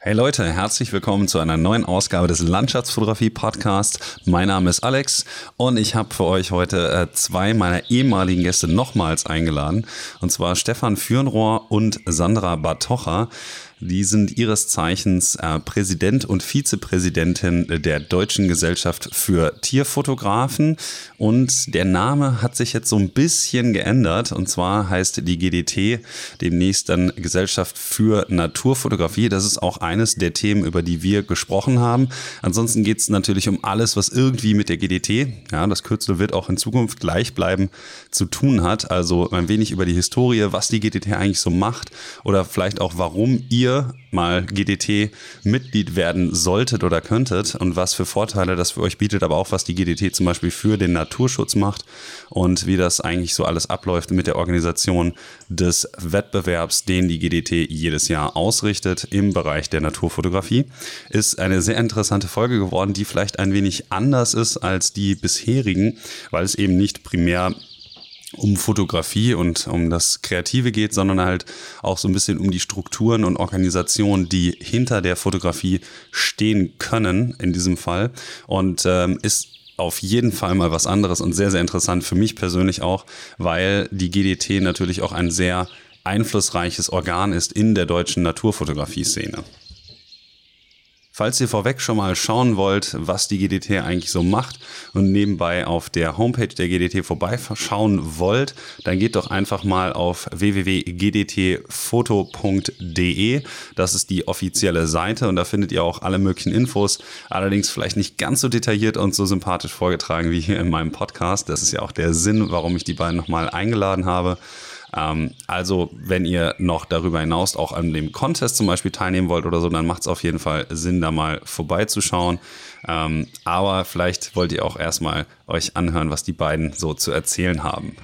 Hey Leute, herzlich willkommen zu einer neuen Ausgabe des Landschaftsfotografie Podcasts. Mein Name ist Alex und ich habe für euch heute äh, zwei meiner ehemaligen Gäste nochmals eingeladen. Und zwar Stefan Fürnrohr und Sandra Batocha. Die sind ihres Zeichens äh, Präsident und Vizepräsidentin der Deutschen Gesellschaft für Tierfotografen. Und der Name hat sich jetzt so ein bisschen geändert. Und zwar heißt die GDT demnächst dann Gesellschaft für Naturfotografie. Das ist auch eines der Themen, über die wir gesprochen haben. Ansonsten geht es natürlich um alles, was irgendwie mit der GDT, ja, das Kürzel wird auch in Zukunft gleich bleiben, zu tun hat. Also ein wenig über die Historie, was die GDT eigentlich so macht oder vielleicht auch, warum ihr ihr mal GDT-Mitglied werden solltet oder könntet und was für Vorteile das für euch bietet, aber auch was die GDT zum Beispiel für den Naturschutz macht und wie das eigentlich so alles abläuft mit der Organisation des Wettbewerbs, den die GDT jedes Jahr ausrichtet im Bereich der Naturfotografie, ist eine sehr interessante Folge geworden, die vielleicht ein wenig anders ist als die bisherigen, weil es eben nicht primär um Fotografie und um das Kreative geht, sondern halt auch so ein bisschen um die Strukturen und Organisationen, die hinter der Fotografie stehen können in diesem Fall. Und ähm, ist auf jeden Fall mal was anderes und sehr, sehr interessant für mich persönlich auch, weil die GDT natürlich auch ein sehr einflussreiches Organ ist in der deutschen Naturfotografie-Szene. Falls ihr vorweg schon mal schauen wollt, was die GDT eigentlich so macht und nebenbei auf der Homepage der GDT vorbeischauen wollt, dann geht doch einfach mal auf www.gdtfoto.de. Das ist die offizielle Seite und da findet ihr auch alle möglichen Infos. Allerdings vielleicht nicht ganz so detailliert und so sympathisch vorgetragen wie hier in meinem Podcast. Das ist ja auch der Sinn, warum ich die beiden nochmal eingeladen habe. Ähm, also, wenn ihr noch darüber hinaus auch an dem Contest zum Beispiel teilnehmen wollt oder so, dann macht es auf jeden Fall Sinn, da mal vorbeizuschauen. Ähm, aber vielleicht wollt ihr auch erstmal euch anhören, was die beiden so zu erzählen haben.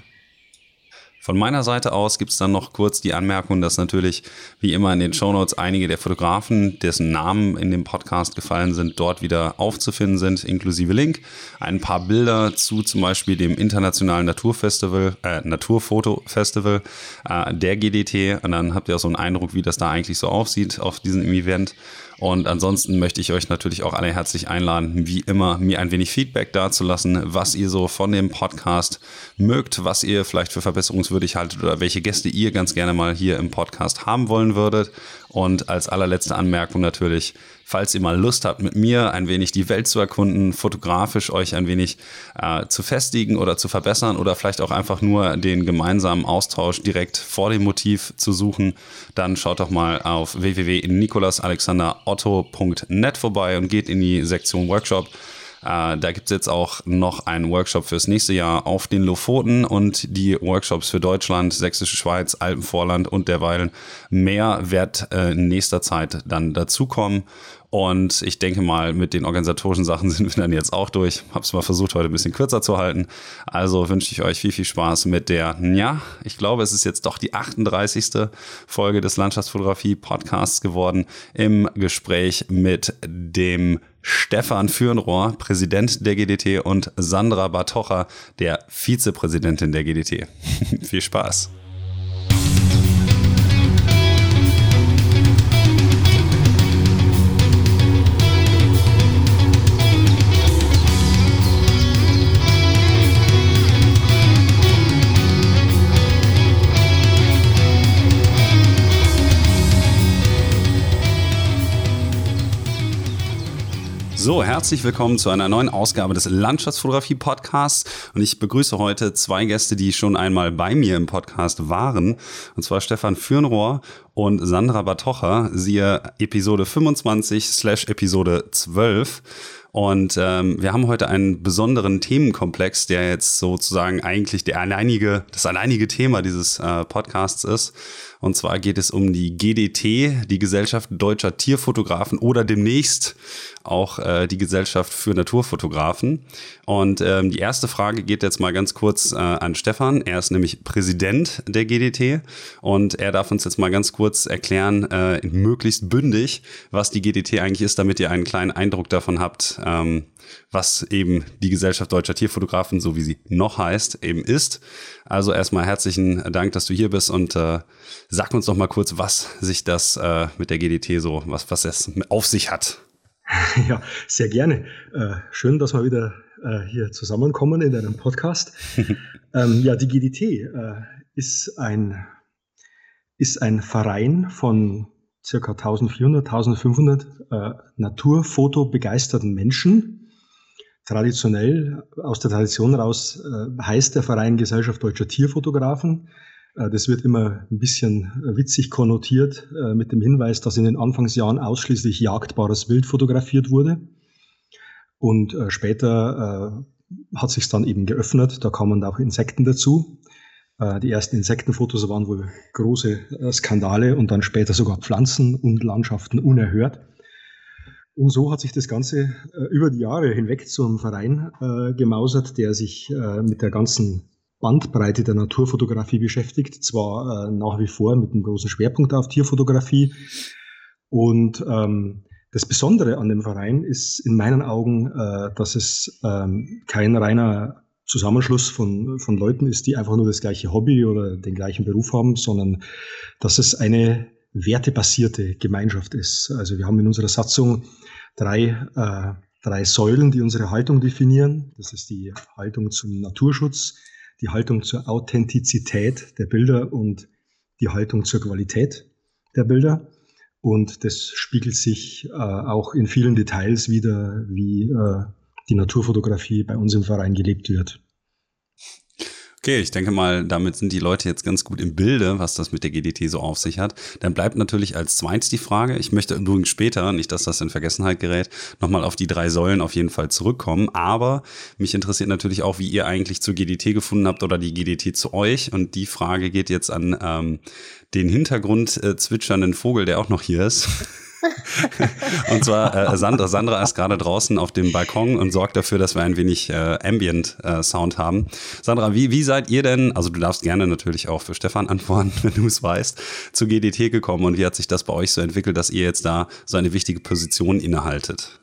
Von meiner Seite aus gibt es dann noch kurz die Anmerkung, dass natürlich wie immer in den Shownotes einige der Fotografen, dessen Namen in dem Podcast gefallen sind, dort wieder aufzufinden sind, inklusive Link. Ein paar Bilder zu zum Beispiel dem Internationalen Naturfestival, äh, Naturfotofestival äh, der GDT. Und dann habt ihr auch so einen Eindruck, wie das da eigentlich so aussieht auf diesem Event. Und ansonsten möchte ich euch natürlich auch alle herzlich einladen, wie immer, mir ein wenig Feedback dazulassen, was ihr so von dem Podcast mögt, was ihr vielleicht für verbesserungswürdig haltet oder welche Gäste ihr ganz gerne mal hier im Podcast haben wollen würdet. Und als allerletzte Anmerkung natürlich, falls ihr mal Lust habt, mit mir ein wenig die Welt zu erkunden, fotografisch euch ein wenig äh, zu festigen oder zu verbessern oder vielleicht auch einfach nur den gemeinsamen Austausch direkt vor dem Motiv zu suchen, dann schaut doch mal auf www.nikolasalexanderotto.net vorbei und geht in die Sektion Workshop. Äh, da gibt es jetzt auch noch einen Workshop fürs nächste Jahr auf den Lofoten und die Workshops für Deutschland, Sächsische Schweiz, Alpenvorland und derweilen mehr wird äh, in nächster Zeit dann dazukommen. Und ich denke mal, mit den organisatorischen Sachen sind wir dann jetzt auch durch. Hab's mal versucht, heute ein bisschen kürzer zu halten. Also wünsche ich euch viel, viel Spaß mit der, ja, ich glaube, es ist jetzt doch die 38. Folge des Landschaftsfotografie Podcasts geworden im Gespräch mit dem Stefan Fürnrohr, Präsident der GDT und Sandra Batocha, der Vizepräsidentin der GDT. Viel Spaß! So, herzlich willkommen zu einer neuen Ausgabe des Landschaftsfotografie Podcasts. Und ich begrüße heute zwei Gäste, die schon einmal bei mir im Podcast waren. Und zwar Stefan Fürnrohr und Sandra Batocha, siehe Episode 25 slash Episode 12. Und ähm, wir haben heute einen besonderen Themenkomplex, der jetzt sozusagen eigentlich der alleinige, das alleinige Thema dieses äh, Podcasts ist. Und zwar geht es um die GDT, die Gesellschaft Deutscher Tierfotografen oder demnächst auch äh, die Gesellschaft für Naturfotografen. Und ähm, die erste Frage geht jetzt mal ganz kurz äh, an Stefan. Er ist nämlich Präsident der GDT und er darf uns jetzt mal ganz kurz erklären, äh, möglichst bündig, was die GDT eigentlich ist, damit ihr einen kleinen Eindruck davon habt, ähm, was eben die Gesellschaft Deutscher Tierfotografen, so wie sie noch heißt, eben ist. Also erstmal herzlichen Dank, dass du hier bist und äh, Sag uns doch mal kurz, was sich das äh, mit der GDT so, was, was es auf sich hat. Ja, sehr gerne. Äh, schön, dass wir wieder äh, hier zusammenkommen in einem Podcast. ähm, ja, die GDT äh, ist, ein, ist ein Verein von circa 1400, 1500 äh, Naturfoto begeisterten Menschen. Traditionell, aus der Tradition heraus, äh, heißt der Verein Gesellschaft Deutscher Tierfotografen. Äh, das wird immer ein bisschen äh, witzig konnotiert äh, mit dem Hinweis, dass in den Anfangsjahren ausschließlich jagdbares Wild fotografiert wurde. Und später hat sich dann eben geöffnet. Da kamen auch Insekten dazu. Die ersten Insektenfotos waren wohl große Skandale und dann später sogar Pflanzen und Landschaften unerhört. Und so hat sich das Ganze über die Jahre hinweg zu einem Verein gemausert, der sich mit der ganzen Bandbreite der Naturfotografie beschäftigt, zwar äh, nach wie vor mit einem großen Schwerpunkt auf Tierfotografie. Und ähm, das Besondere an dem Verein ist in meinen Augen, äh, dass es ähm, kein reiner Zusammenschluss von, von Leuten ist, die einfach nur das gleiche Hobby oder den gleichen Beruf haben, sondern dass es eine wertebasierte Gemeinschaft ist. Also wir haben in unserer Satzung drei, äh, drei Säulen, die unsere Haltung definieren. Das ist die Haltung zum Naturschutz, die Haltung zur Authentizität der Bilder und die Haltung zur Qualität der Bilder. Und das spiegelt sich äh, auch in vielen Details wieder, wie äh, die Naturfotografie bei uns im Verein gelebt wird. Okay, ich denke mal, damit sind die Leute jetzt ganz gut im Bilde, was das mit der GDT so auf sich hat. Dann bleibt natürlich als zweites die Frage, ich möchte übrigens später, nicht dass das in Vergessenheit gerät, nochmal auf die drei Säulen auf jeden Fall zurückkommen. Aber mich interessiert natürlich auch, wie ihr eigentlich zur GDT gefunden habt oder die GDT zu euch. Und die Frage geht jetzt an ähm, den Hintergrund äh, zwitschernden Vogel, der auch noch hier ist. und zwar, äh, Sandra, Sandra ist gerade draußen auf dem Balkon und sorgt dafür, dass wir ein wenig äh, Ambient-Sound äh, haben. Sandra, wie, wie seid ihr denn, also du darfst gerne natürlich auch für Stefan antworten, wenn du es weißt, zu GDT gekommen und wie hat sich das bei euch so entwickelt, dass ihr jetzt da so eine wichtige Position innehaltet?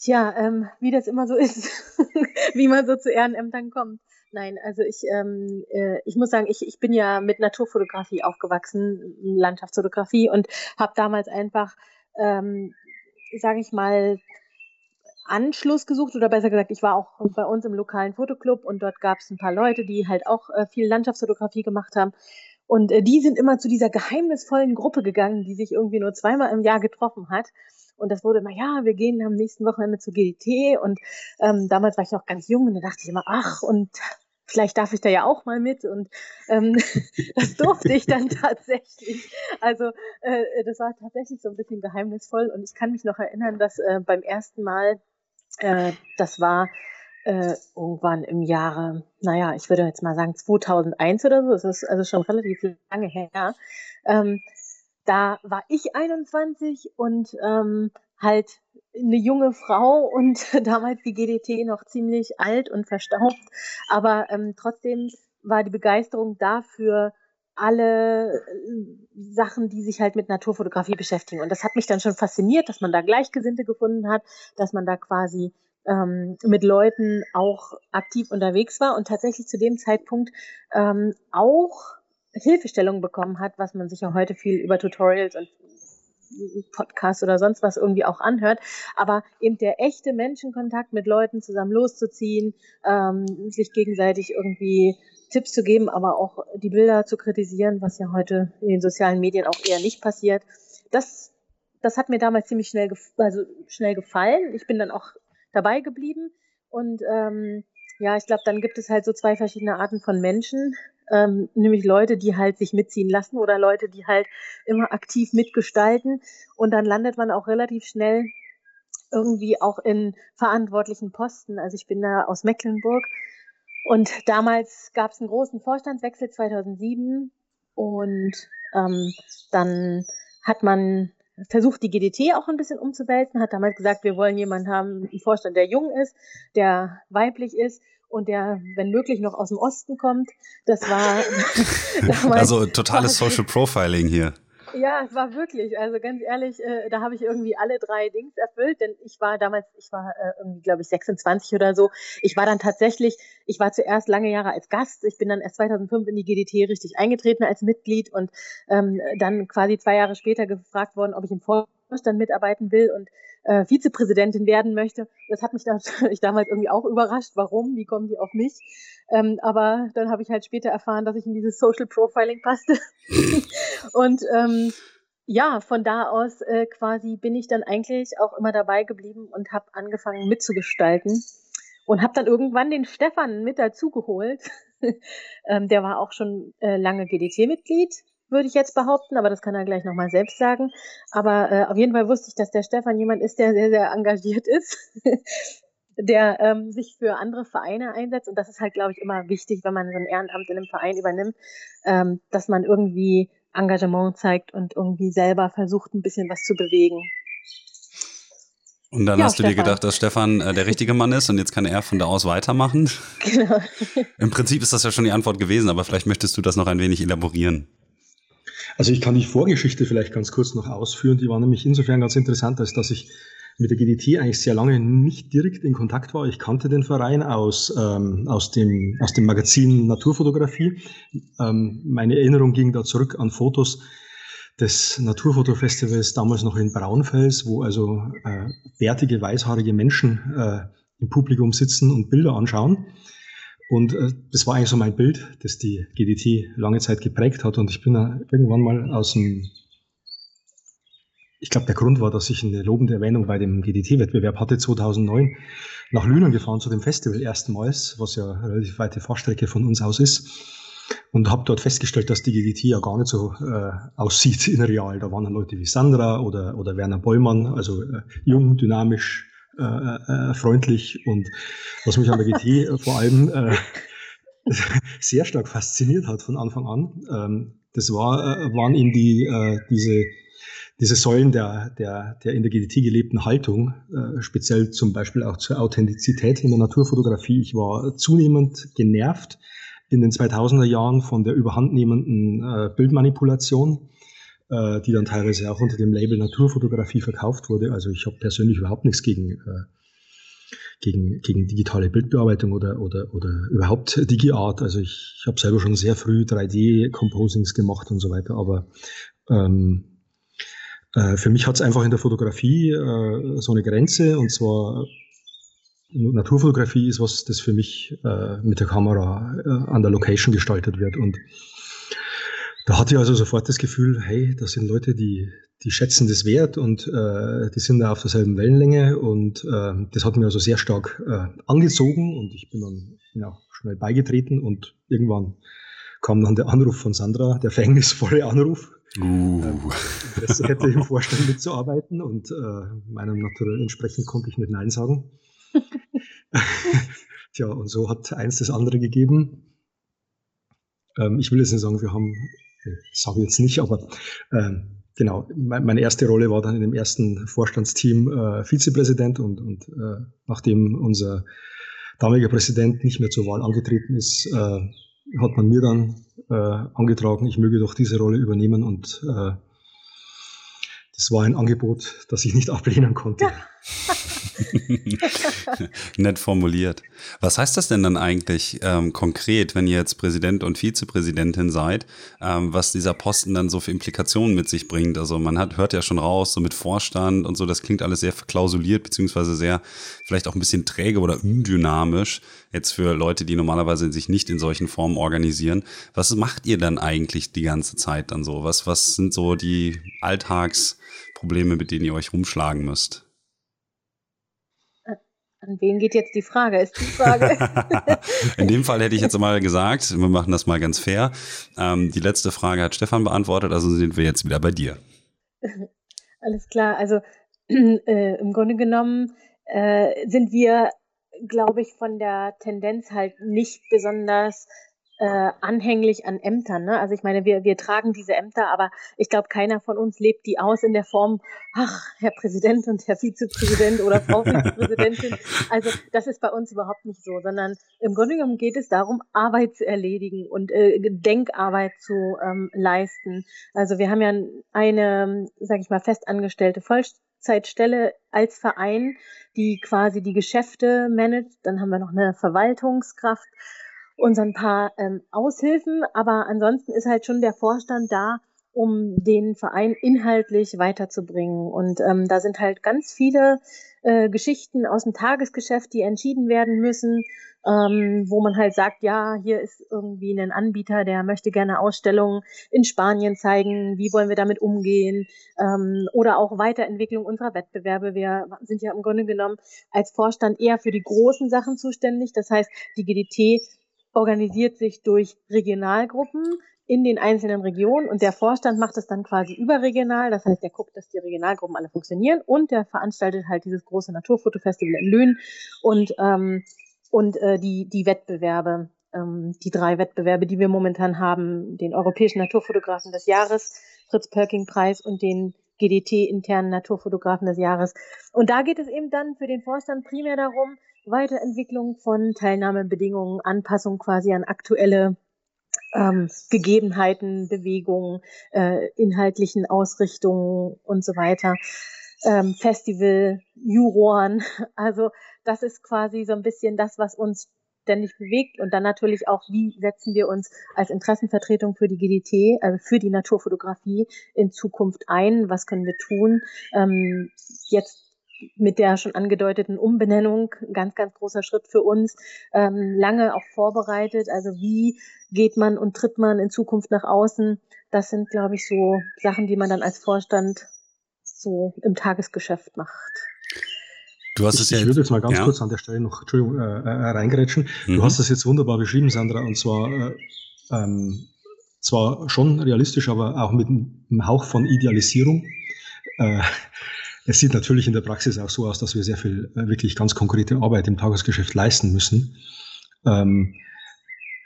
Tja, ähm, wie das immer so ist, wie man so zu Ehrenämtern kommt. Nein, also ich, ähm, äh, ich muss sagen, ich, ich bin ja mit Naturfotografie aufgewachsen, Landschaftsfotografie und habe damals einfach, ähm, sage ich mal, Anschluss gesucht oder besser gesagt, ich war auch bei uns im lokalen Fotoclub und dort gab es ein paar Leute, die halt auch äh, viel Landschaftsfotografie gemacht haben. Und äh, die sind immer zu dieser geheimnisvollen Gruppe gegangen, die sich irgendwie nur zweimal im Jahr getroffen hat. Und das wurde immer, ja, wir gehen am nächsten Wochenende zur GDT. Und ähm, damals war ich noch ganz jung und da dachte ich immer, ach, und vielleicht darf ich da ja auch mal mit. Und ähm, das durfte ich dann tatsächlich. Also äh, das war tatsächlich so ein bisschen geheimnisvoll. Und ich kann mich noch erinnern, dass äh, beim ersten Mal, äh, das war äh, irgendwann im Jahre, naja, ich würde jetzt mal sagen 2001 oder so, das ist also schon relativ lange her. Ähm, da war ich 21 und ähm, halt eine junge Frau und damals die GDT noch ziemlich alt und verstaubt. Aber ähm, trotzdem war die Begeisterung dafür alle äh, Sachen, die sich halt mit Naturfotografie beschäftigen. Und das hat mich dann schon fasziniert, dass man da Gleichgesinnte gefunden hat, dass man da quasi ähm, mit Leuten auch aktiv unterwegs war und tatsächlich zu dem Zeitpunkt ähm, auch Hilfestellung bekommen hat, was man sich ja heute viel über Tutorials und Podcasts oder sonst was irgendwie auch anhört, aber eben der echte Menschenkontakt mit Leuten zusammen loszuziehen, ähm, sich gegenseitig irgendwie Tipps zu geben, aber auch die Bilder zu kritisieren, was ja heute in den sozialen Medien auch eher nicht passiert. Das, das hat mir damals ziemlich schnell, also schnell gefallen. Ich bin dann auch dabei geblieben und ähm, ja, ich glaube, dann gibt es halt so zwei verschiedene Arten von Menschen ähm, nämlich Leute, die halt sich mitziehen lassen oder Leute, die halt immer aktiv mitgestalten. Und dann landet man auch relativ schnell irgendwie auch in verantwortlichen Posten. Also ich bin da aus Mecklenburg und damals gab es einen großen Vorstandswechsel 2007 und ähm, dann hat man versucht, die GDT auch ein bisschen umzuwälzen, hat damals gesagt, wir wollen jemanden haben, einen Vorstand, der jung ist, der weiblich ist und der, wenn möglich, noch aus dem Osten kommt. Das war damals. Also totales Social Profiling hier. Ja, es war wirklich, also ganz ehrlich, äh, da habe ich irgendwie alle drei Dings erfüllt, denn ich war damals, ich war äh, irgendwie, glaube ich, 26 oder so. Ich war dann tatsächlich, ich war zuerst lange Jahre als Gast, ich bin dann erst 2005 in die GDT richtig eingetreten als Mitglied und ähm, dann quasi zwei Jahre später gefragt worden, ob ich im Vorstand mitarbeiten will und äh, Vizepräsidentin werden möchte. Das hat mich natürlich damals irgendwie auch überrascht. Warum? Wie kommen die auf mich? Ähm, aber dann habe ich halt später erfahren, dass ich in dieses Social Profiling passte. und ähm, ja, von da aus äh, quasi bin ich dann eigentlich auch immer dabei geblieben und habe angefangen mitzugestalten und habe dann irgendwann den Stefan mit dazugeholt. ähm, der war auch schon äh, lange GDT-Mitglied würde ich jetzt behaupten, aber das kann er gleich nochmal selbst sagen. Aber äh, auf jeden Fall wusste ich, dass der Stefan jemand ist, der sehr, sehr engagiert ist, der ähm, sich für andere Vereine einsetzt. Und das ist halt, glaube ich, immer wichtig, wenn man so ein Ehrenamt in einem Verein übernimmt, ähm, dass man irgendwie Engagement zeigt und irgendwie selber versucht, ein bisschen was zu bewegen. Und dann ja, hast du Stefan. dir gedacht, dass Stefan äh, der richtige Mann ist und jetzt kann er von da aus weitermachen? Genau. Im Prinzip ist das ja schon die Antwort gewesen, aber vielleicht möchtest du das noch ein wenig elaborieren. Also ich kann die Vorgeschichte vielleicht ganz kurz noch ausführen. Die war nämlich insofern ganz interessant, als dass ich mit der GDT eigentlich sehr lange nicht direkt in Kontakt war. Ich kannte den Verein aus, ähm, aus, dem, aus dem Magazin Naturfotografie. Ähm, meine Erinnerung ging da zurück an Fotos des Naturfotofestivals damals noch in Braunfels, wo also äh, bärtige, weißhaarige Menschen äh, im Publikum sitzen und Bilder anschauen. Und äh, das war eigentlich so mein Bild, das die GDT lange Zeit geprägt hat. Und ich bin irgendwann mal aus dem, ich glaube, der Grund war, dass ich eine lobende Erwähnung bei dem GDT-Wettbewerb hatte 2009 nach Lünen gefahren zu dem Festival erstmals, was ja eine relativ weite Fahrstrecke von uns aus ist. Und habe dort festgestellt, dass die GDT ja gar nicht so äh, aussieht in real. Da waren dann Leute wie Sandra oder, oder Werner Bollmann, also äh, jung, dynamisch, äh, äh, freundlich und was mich an der GT äh, vor allem äh, sehr stark fasziniert hat von Anfang an, ähm, das war, äh, waren eben die, äh, diese, diese Säulen der, der, der in der GDT gelebten Haltung, äh, speziell zum Beispiel auch zur Authentizität in der Naturfotografie. Ich war zunehmend genervt in den 2000er Jahren von der überhandnehmenden äh, Bildmanipulation äh, die dann teilweise auch unter dem Label Naturfotografie verkauft wurde. Also ich habe persönlich überhaupt nichts gegen, äh, gegen, gegen digitale Bildbearbeitung oder, oder, oder überhaupt DigiArt. Also ich, ich habe selber schon sehr früh 3D-Composings gemacht und so weiter, aber ähm, äh, für mich hat es einfach in der Fotografie äh, so eine Grenze und zwar Naturfotografie ist was, das für mich äh, mit der Kamera äh, an der Location gestaltet wird und da hatte ich also sofort das Gefühl, hey, das sind Leute, die, die schätzen das wert und äh, die sind da auf derselben Wellenlänge und äh, das hat mir also sehr stark äh, angezogen und ich bin dann ja, schnell beigetreten und irgendwann kam dann der Anruf von Sandra, der verhängnisvolle Anruf. Uh. Ähm, das hätte im Vorstand mitzuarbeiten und äh, meinem Naturell entsprechend konnte ich nicht Nein sagen. Tja, und so hat eins das andere gegeben. Ähm, ich will jetzt nicht sagen, wir haben sage ich jetzt nicht, aber ähm, genau, meine erste Rolle war dann in dem ersten Vorstandsteam äh, Vizepräsident und, und äh, nachdem unser damaliger Präsident nicht mehr zur Wahl angetreten ist, äh, hat man mir dann äh, angetragen, ich möge doch diese Rolle übernehmen und äh, das war ein Angebot, das ich nicht ablehnen konnte. Nett formuliert. Was heißt das denn dann eigentlich ähm, konkret, wenn ihr jetzt Präsident und Vizepräsidentin seid, ähm, was dieser Posten dann so für Implikationen mit sich bringt? Also man hat, hört ja schon raus, so mit Vorstand und so, das klingt alles sehr verklausuliert, beziehungsweise sehr vielleicht auch ein bisschen träge oder undynamisch, jetzt für Leute, die normalerweise sich nicht in solchen Formen organisieren. Was macht ihr dann eigentlich die ganze Zeit dann so? Was, was sind so die Alltagsprobleme, mit denen ihr euch rumschlagen müsst? An wen geht jetzt die Frage, ist die Frage. In dem Fall hätte ich jetzt mal gesagt, wir machen das mal ganz fair. Ähm, die letzte Frage hat Stefan beantwortet, also sind wir jetzt wieder bei dir. Alles klar, also äh, im Grunde genommen äh, sind wir, glaube ich, von der Tendenz halt nicht besonders äh, anhänglich an Ämtern. Ne? Also ich meine, wir, wir tragen diese Ämter, aber ich glaube, keiner von uns lebt die aus in der Form, ach, Herr Präsident und Herr Vizepräsident oder Frau Vizepräsidentin. Also das ist bei uns überhaupt nicht so, sondern im Grunde genommen geht es darum, Arbeit zu erledigen und äh, Denkarbeit zu ähm, leisten. Also wir haben ja eine, sage ich mal, festangestellte Vollzeitstelle als Verein, die quasi die Geschäfte managt. Dann haben wir noch eine Verwaltungskraft und ein paar ähm, Aushilfen, aber ansonsten ist halt schon der Vorstand da, um den Verein inhaltlich weiterzubringen. Und ähm, da sind halt ganz viele äh, Geschichten aus dem Tagesgeschäft, die entschieden werden müssen, ähm, wo man halt sagt, ja, hier ist irgendwie ein Anbieter, der möchte gerne Ausstellungen in Spanien zeigen, wie wollen wir damit umgehen ähm, oder auch Weiterentwicklung unserer Wettbewerbe. Wir sind ja im Grunde genommen als Vorstand eher für die großen Sachen zuständig. Das heißt, die GDT organisiert sich durch Regionalgruppen in den einzelnen Regionen und der Vorstand macht es dann quasi überregional. Das heißt, der guckt, dass die Regionalgruppen alle funktionieren und der veranstaltet halt dieses große Naturfotofestival in Lünen und, ähm, und äh, die, die Wettbewerbe, ähm, die drei Wettbewerbe, die wir momentan haben, den Europäischen Naturfotografen des Jahres, Fritz-Pölking-Preis und den GDT-internen Naturfotografen des Jahres. Und da geht es eben dann für den Vorstand primär darum, Weiterentwicklung von Teilnahmebedingungen, Anpassung quasi an aktuelle ähm, Gegebenheiten, Bewegungen, äh, inhaltlichen Ausrichtungen und so weiter. Ähm, Festival, Juroren, also das ist quasi so ein bisschen das, was uns ständig bewegt und dann natürlich auch, wie setzen wir uns als Interessenvertretung für die GDT, also für die Naturfotografie in Zukunft ein, was können wir tun. Ähm, jetzt mit der schon angedeuteten Umbenennung ganz, ganz großer Schritt für uns, ähm, lange auch vorbereitet. Also wie geht man und tritt man in Zukunft nach außen? Das sind, glaube ich, so Sachen, die man dann als Vorstand so im Tagesgeschäft macht. Du hast ich, es ja ich würde jetzt mal ganz ja. kurz an der Stelle noch Entschuldigung, äh, äh, reingerätschen. Mhm. Du hast das jetzt wunderbar beschrieben, Sandra, und zwar äh, ähm, zwar schon realistisch, aber auch mit einem Hauch von Idealisierung. Äh, es sieht natürlich in der Praxis auch so aus, dass wir sehr viel äh, wirklich ganz konkrete Arbeit im Tagesgeschäft leisten müssen. Ähm,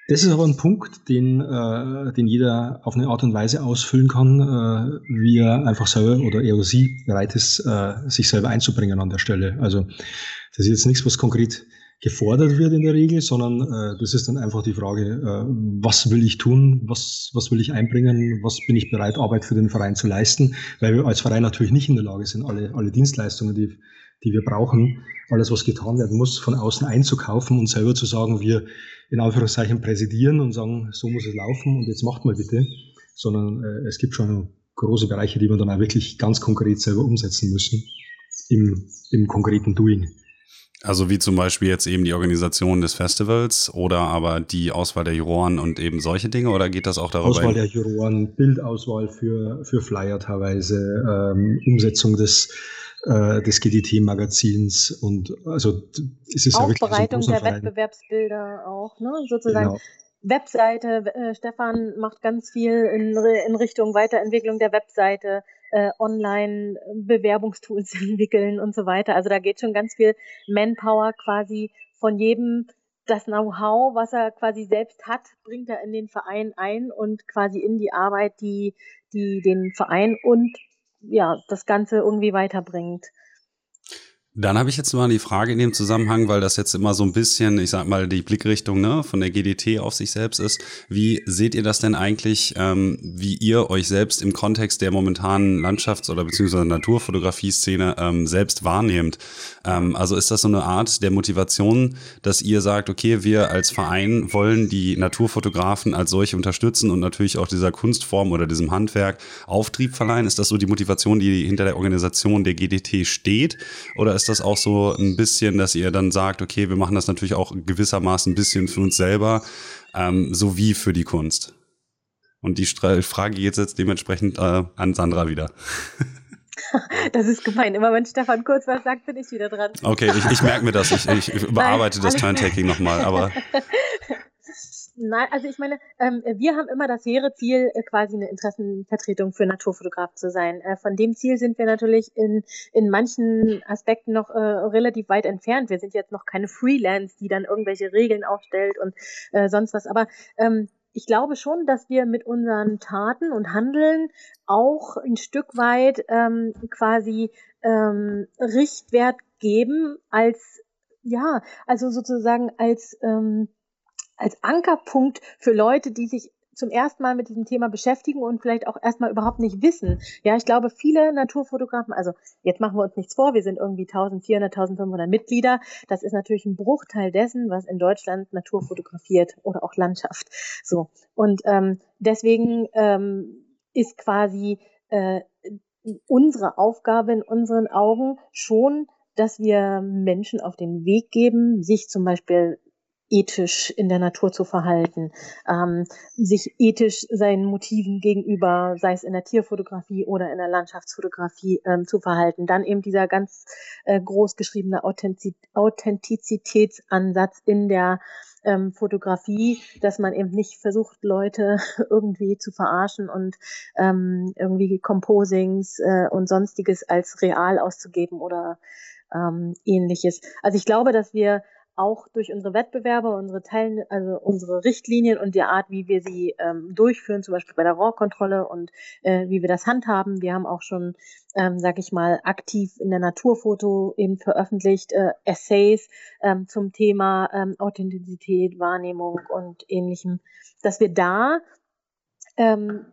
das ist aber ein Punkt, den, äh, den jeder auf eine Art und Weise ausfüllen kann, äh, wie er einfach selber oder er oder sie bereit ist, sich selber einzubringen an der Stelle. Also das ist jetzt nichts, was konkret gefordert wird in der Regel, sondern äh, das ist dann einfach die Frage, äh, was will ich tun, was, was will ich einbringen, was bin ich bereit, Arbeit für den Verein zu leisten, weil wir als Verein natürlich nicht in der Lage sind, alle, alle Dienstleistungen, die, die wir brauchen, alles, was getan werden muss, von außen einzukaufen und selber zu sagen, wir in Anführungszeichen präsidieren und sagen, so muss es laufen und jetzt macht mal bitte, sondern äh, es gibt schon große Bereiche, die wir dann auch wirklich ganz konkret selber umsetzen müssen im, im konkreten Doing. Also wie zum Beispiel jetzt eben die Organisation des Festivals oder aber die Auswahl der Juroren und eben solche Dinge oder geht das auch darüber? Auswahl der Juroren, Bildauswahl für, für Flyer teilweise, ähm, Umsetzung des, äh, des GDT-Magazins und also es ist Aufbereitung ja der Verein. Wettbewerbsbilder auch, ne? sozusagen. Genau. Webseite, äh, Stefan macht ganz viel in, in Richtung Weiterentwicklung der Webseite, äh, Online-Bewerbungstools entwickeln und so weiter. Also da geht schon ganz viel Manpower quasi von jedem das Know-how, was er quasi selbst hat, bringt er in den Verein ein und quasi in die Arbeit, die, die den Verein und ja, das Ganze irgendwie weiterbringt. Dann habe ich jetzt mal die Frage in dem Zusammenhang, weil das jetzt immer so ein bisschen, ich sag mal, die Blickrichtung ne, von der GDT auf sich selbst ist. Wie seht ihr das denn eigentlich, ähm, wie ihr euch selbst im Kontext der momentanen Landschafts- oder beziehungsweise Naturfotografie-Szene ähm, selbst wahrnehmt? Ähm, also ist das so eine Art der Motivation, dass ihr sagt, okay, wir als Verein wollen die Naturfotografen als solche unterstützen und natürlich auch dieser Kunstform oder diesem Handwerk Auftrieb verleihen? Ist das so die Motivation, die hinter der Organisation der GDT steht? Oder ist ist das auch so ein bisschen, dass ihr dann sagt, okay, wir machen das natürlich auch gewissermaßen ein bisschen für uns selber, ähm, sowie für die Kunst? Und die Frage geht jetzt dementsprechend äh, an Sandra wieder. Das ist gemein. Immer wenn Stefan kurz was sagt, bin ich wieder dran. Okay, ich, ich merke mir das. Ich, ich überarbeite Nein, das Turntaking nochmal, aber. Nein, also ich meine, ähm, wir haben immer das hehre Ziel, äh, quasi eine Interessenvertretung für Naturfotograf zu sein. Äh, von dem Ziel sind wir natürlich in, in manchen Aspekten noch äh, relativ weit entfernt. Wir sind jetzt noch keine Freelance, die dann irgendwelche Regeln aufstellt und äh, sonst was. Aber ähm, ich glaube schon, dass wir mit unseren Taten und Handeln auch ein Stück weit ähm, quasi ähm, Richtwert geben als ja, also sozusagen als ähm, als Ankerpunkt für Leute, die sich zum ersten Mal mit diesem Thema beschäftigen und vielleicht auch erstmal überhaupt nicht wissen. Ja, ich glaube, viele Naturfotografen, also jetzt machen wir uns nichts vor, wir sind irgendwie 1400, 1500 Mitglieder. Das ist natürlich ein Bruchteil dessen, was in Deutschland Natur fotografiert oder auch Landschaft. So. Und ähm, deswegen ähm, ist quasi äh, unsere Aufgabe in unseren Augen schon, dass wir Menschen auf den Weg geben, sich zum Beispiel ethisch in der Natur zu verhalten, ähm, sich ethisch seinen Motiven gegenüber, sei es in der Tierfotografie oder in der Landschaftsfotografie, ähm, zu verhalten. Dann eben dieser ganz äh, groß geschriebene Authentiz Authentizitätsansatz in der ähm, Fotografie, dass man eben nicht versucht, Leute irgendwie zu verarschen und ähm, irgendwie Composings äh, und sonstiges als real auszugeben oder ähm, ähnliches. Also ich glaube, dass wir auch durch unsere Wettbewerbe, unsere Teilen, also unsere Richtlinien und die Art, wie wir sie ähm, durchführen, zum Beispiel bei der Rohrkontrolle und äh, wie wir das handhaben. Wir haben auch schon, ähm, sag ich mal, aktiv in der Naturfoto eben veröffentlicht äh, Essays ähm, zum Thema ähm, Authentizität, Wahrnehmung und ähnlichem, dass wir da ähm,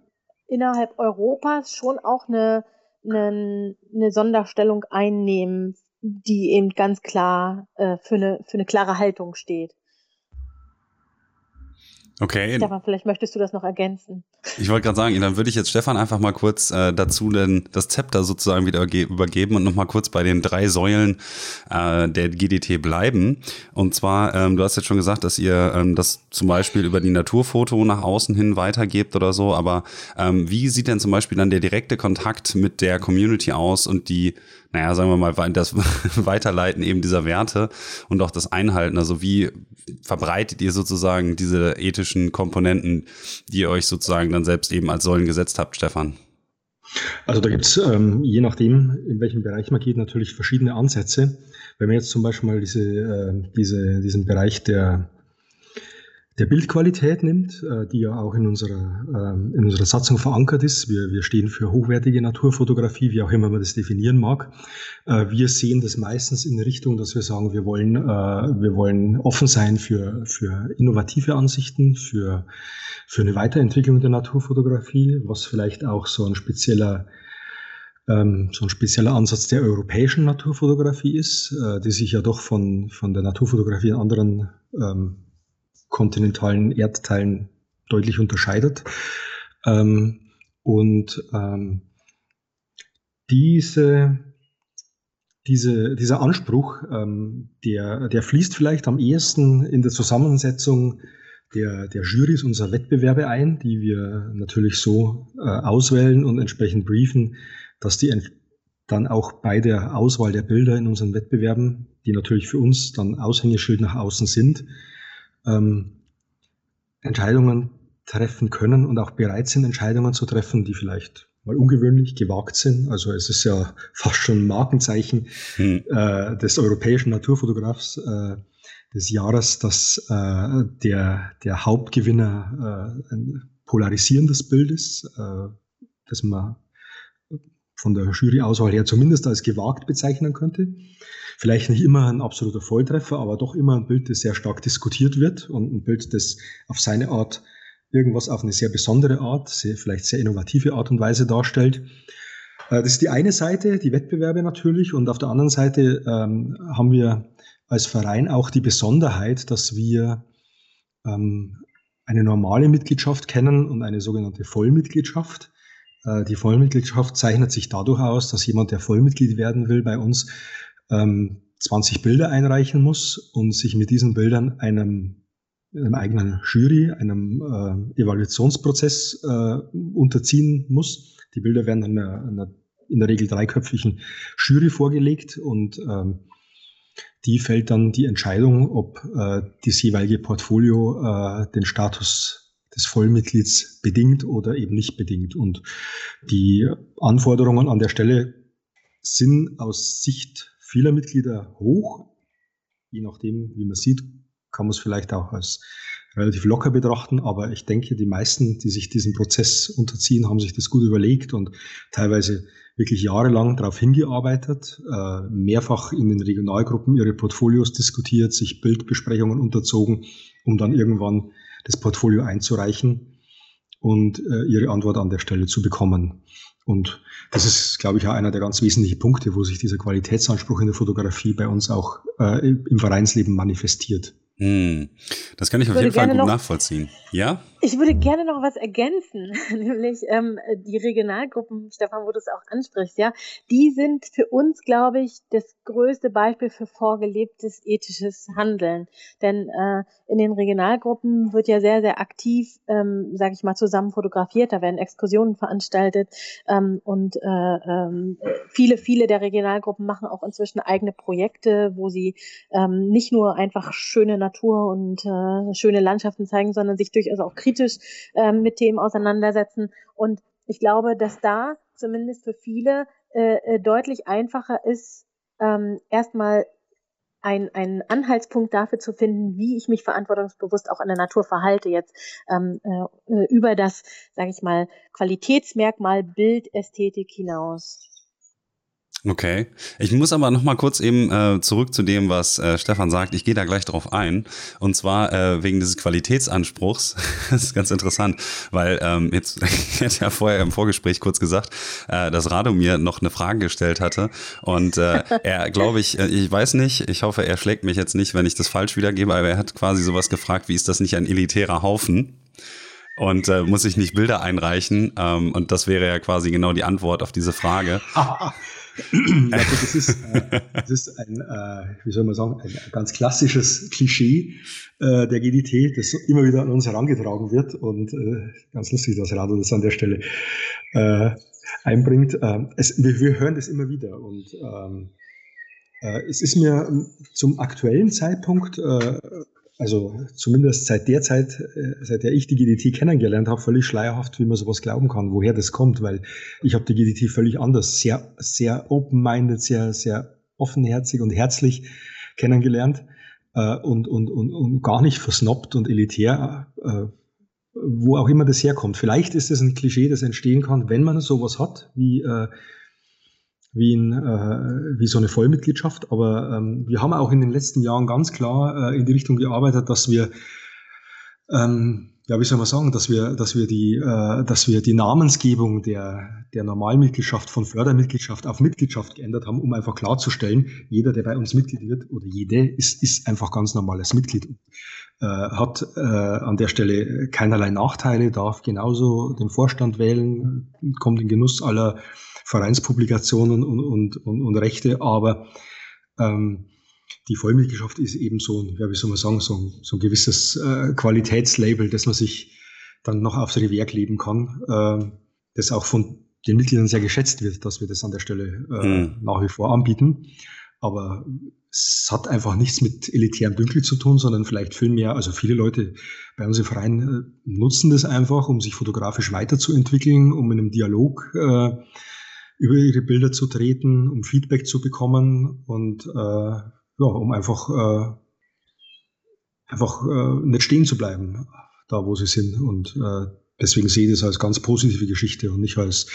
innerhalb Europas schon auch eine, eine, eine Sonderstellung einnehmen die eben ganz klar äh, für, eine, für eine klare Haltung steht. Okay. Stefan, vielleicht möchtest du das noch ergänzen. Ich wollte gerade sagen, dann würde ich jetzt Stefan einfach mal kurz äh, dazu denn das Zepter sozusagen wieder übergeben und nochmal kurz bei den drei Säulen äh, der GDT bleiben. Und zwar, ähm, du hast jetzt schon gesagt, dass ihr ähm, das zum Beispiel über die Naturfoto nach außen hin weitergebt oder so, aber ähm, wie sieht denn zum Beispiel dann der direkte Kontakt mit der Community aus und die naja, sagen wir mal, das Weiterleiten eben dieser Werte und auch das Einhalten. Also wie verbreitet ihr sozusagen diese ethischen Komponenten, die ihr euch sozusagen dann selbst eben als Säulen gesetzt habt, Stefan? Also da gibt es, ähm, je nachdem, in welchem Bereich man geht, natürlich verschiedene Ansätze. Wenn man jetzt zum Beispiel mal diese, äh, diese, diesen Bereich der der Bildqualität nimmt, äh, die ja auch in unserer, ähm, in unserer Satzung verankert ist. Wir, wir stehen für hochwertige Naturfotografie, wie auch immer man das definieren mag. Äh, wir sehen das meistens in Richtung, dass wir sagen, wir wollen, äh, wir wollen offen sein für, für innovative Ansichten, für, für eine Weiterentwicklung der Naturfotografie, was vielleicht auch so ein spezieller ähm, so ein spezieller Ansatz der europäischen Naturfotografie ist, die sich ja doch von, von der Naturfotografie in anderen ähm, kontinentalen Erdteilen deutlich unterscheidet. Ähm, und ähm, diese, diese, dieser Anspruch, ähm, der, der fließt vielleicht am ehesten in der Zusammensetzung der, der Jurys unserer Wettbewerbe ein, die wir natürlich so äh, auswählen und entsprechend briefen, dass die dann auch bei der Auswahl der Bilder in unseren Wettbewerben, die natürlich für uns dann Aushängeschild nach außen sind, ähm, Entscheidungen treffen können und auch bereit sind, Entscheidungen zu treffen, die vielleicht mal ungewöhnlich gewagt sind. Also es ist ja fast schon ein Markenzeichen hm. äh, des europäischen Naturfotografs äh, des Jahres, dass äh, der, der Hauptgewinner äh, ein polarisierendes Bild ist, äh, das man von der Juryauswahl her zumindest als gewagt bezeichnen könnte. Vielleicht nicht immer ein absoluter Volltreffer, aber doch immer ein Bild, das sehr stark diskutiert wird und ein Bild, das auf seine Art irgendwas auf eine sehr besondere Art, sehr, vielleicht sehr innovative Art und Weise darstellt. Äh, das ist die eine Seite, die Wettbewerbe natürlich. Und auf der anderen Seite ähm, haben wir als Verein auch die Besonderheit, dass wir ähm, eine normale Mitgliedschaft kennen und eine sogenannte Vollmitgliedschaft. Äh, die Vollmitgliedschaft zeichnet sich dadurch aus, dass jemand, der Vollmitglied werden will bei uns, 20 ähm, Bilder einreichen muss und sich mit diesen Bildern einem, einem eigenen Jury, einem äh, Evaluationsprozess äh, unterziehen muss. Die Bilder werden einer, einer in der Regel dreiköpfigen Jury vorgelegt und ähm, die fällt dann die Entscheidung, ob äh, das jeweilige Portfolio äh, den Status des Vollmitglieds bedingt oder eben nicht bedingt. Und die Anforderungen an der Stelle sind aus Sicht vieler Mitglieder hoch. Je nachdem, wie man sieht, kann man es vielleicht auch als relativ locker betrachten, aber ich denke, die meisten, die sich diesem Prozess unterziehen, haben sich das gut überlegt und teilweise wirklich jahrelang darauf hingearbeitet, äh, mehrfach in den Regionalgruppen ihre Portfolios diskutiert, sich Bildbesprechungen unterzogen, um dann irgendwann das Portfolio einzureichen und äh, ihre Antwort an der Stelle zu bekommen. Und das ist, glaube ich, auch einer der ganz wesentlichen Punkte, wo sich dieser Qualitätsanspruch in der Fotografie bei uns auch äh, im Vereinsleben manifestiert. Hm. Das kann ich, ich auf jeden Fall gut noch, nachvollziehen. Ja? Ich würde gerne noch was ergänzen, nämlich ähm, die Regionalgruppen, Stefan, wo du es auch ansprichst, ja, die sind für uns, glaube ich, das größte Beispiel für vorgelebtes ethisches Handeln. Denn äh, in den Regionalgruppen wird ja sehr, sehr aktiv, ähm, sage ich mal, zusammen fotografiert, da werden Exkursionen veranstaltet ähm, und äh, äh, viele, viele der Regionalgruppen machen auch inzwischen eigene Projekte, wo sie ähm, nicht nur einfach schöne Natur und äh, schöne Landschaften zeigen, sondern sich durchaus auch kritisch kritisch ähm, mit Themen auseinandersetzen. Und ich glaube, dass da zumindest für viele äh, äh, deutlich einfacher ist, ähm, erstmal ein, einen Anhaltspunkt dafür zu finden, wie ich mich verantwortungsbewusst auch an der Natur verhalte, jetzt ähm, äh, über das, sage ich mal, Qualitätsmerkmal Bildästhetik hinaus. Okay. Ich muss aber noch mal kurz eben äh, zurück zu dem, was äh, Stefan sagt. Ich gehe da gleich drauf ein. Und zwar äh, wegen dieses Qualitätsanspruchs. das ist ganz interessant, weil ähm, jetzt ich hatte ja vorher im Vorgespräch kurz gesagt, äh, dass Rado mir noch eine Frage gestellt hatte. Und äh, er, glaube ich, äh, ich weiß nicht, ich hoffe, er schlägt mich jetzt nicht, wenn ich das falsch wiedergebe, aber er hat quasi sowas gefragt, wie ist das nicht ein elitärer Haufen? und äh, muss ich nicht Bilder einreichen? Ähm, und das wäre ja quasi genau die Antwort auf diese Frage. Also das ist, äh, das ist ein, äh, wie soll man sagen, ein ganz klassisches Klischee äh, der GDT, das immer wieder an uns herangetragen wird und äh, ganz lustig, dass Rado das an der Stelle äh, einbringt. Äh, es, wir, wir hören das immer wieder und ähm, äh, es ist mir zum aktuellen Zeitpunkt also zumindest seit der Zeit, äh, seit der ich die GDT kennengelernt habe, völlig schleierhaft, wie man sowas glauben kann, woher das kommt, weil ich habe die GDT völlig anders, sehr, sehr open-minded, sehr, sehr offenherzig und herzlich kennengelernt äh, und, und, und, und gar nicht versnobbt und elitär, äh, wo auch immer das herkommt. Vielleicht ist es ein Klischee, das entstehen kann, wenn man sowas hat, wie äh, wie, ein, äh, wie so eine Vollmitgliedschaft. Aber ähm, wir haben auch in den letzten Jahren ganz klar äh, in die Richtung gearbeitet, dass wir, ähm, ja, wie soll man sagen, dass wir, dass wir die, äh, dass wir die Namensgebung der, der Normalmitgliedschaft von Fördermitgliedschaft auf Mitgliedschaft geändert haben, um einfach klarzustellen, jeder, der bei uns Mitglied wird oder jede, ist, ist einfach ganz normales Mitglied. Äh, hat äh, an der Stelle keinerlei Nachteile, darf genauso den Vorstand wählen, kommt in Genuss aller Vereinspublikationen und, und, und, und Rechte, aber ähm, die Vollmitgliedschaft ist eben so ein, ja, wie soll man sagen, so ein, so ein gewisses äh, Qualitätslabel, das man sich dann noch aufs Revier kleben kann, äh, das auch von den Mitgliedern sehr geschätzt wird, dass wir das an der Stelle äh, mhm. nach wie vor anbieten. Aber es hat einfach nichts mit elitärem Dünkel zu tun, sondern vielleicht viel mehr, also viele Leute bei uns im Verein äh, nutzen das einfach, um sich fotografisch weiterzuentwickeln, um in einem Dialog äh, über ihre Bilder zu treten, um Feedback zu bekommen und äh, ja, um einfach, äh, einfach äh, nicht stehen zu bleiben, da wo sie sind. Und äh, deswegen sehe ich das als ganz positive Geschichte und nicht als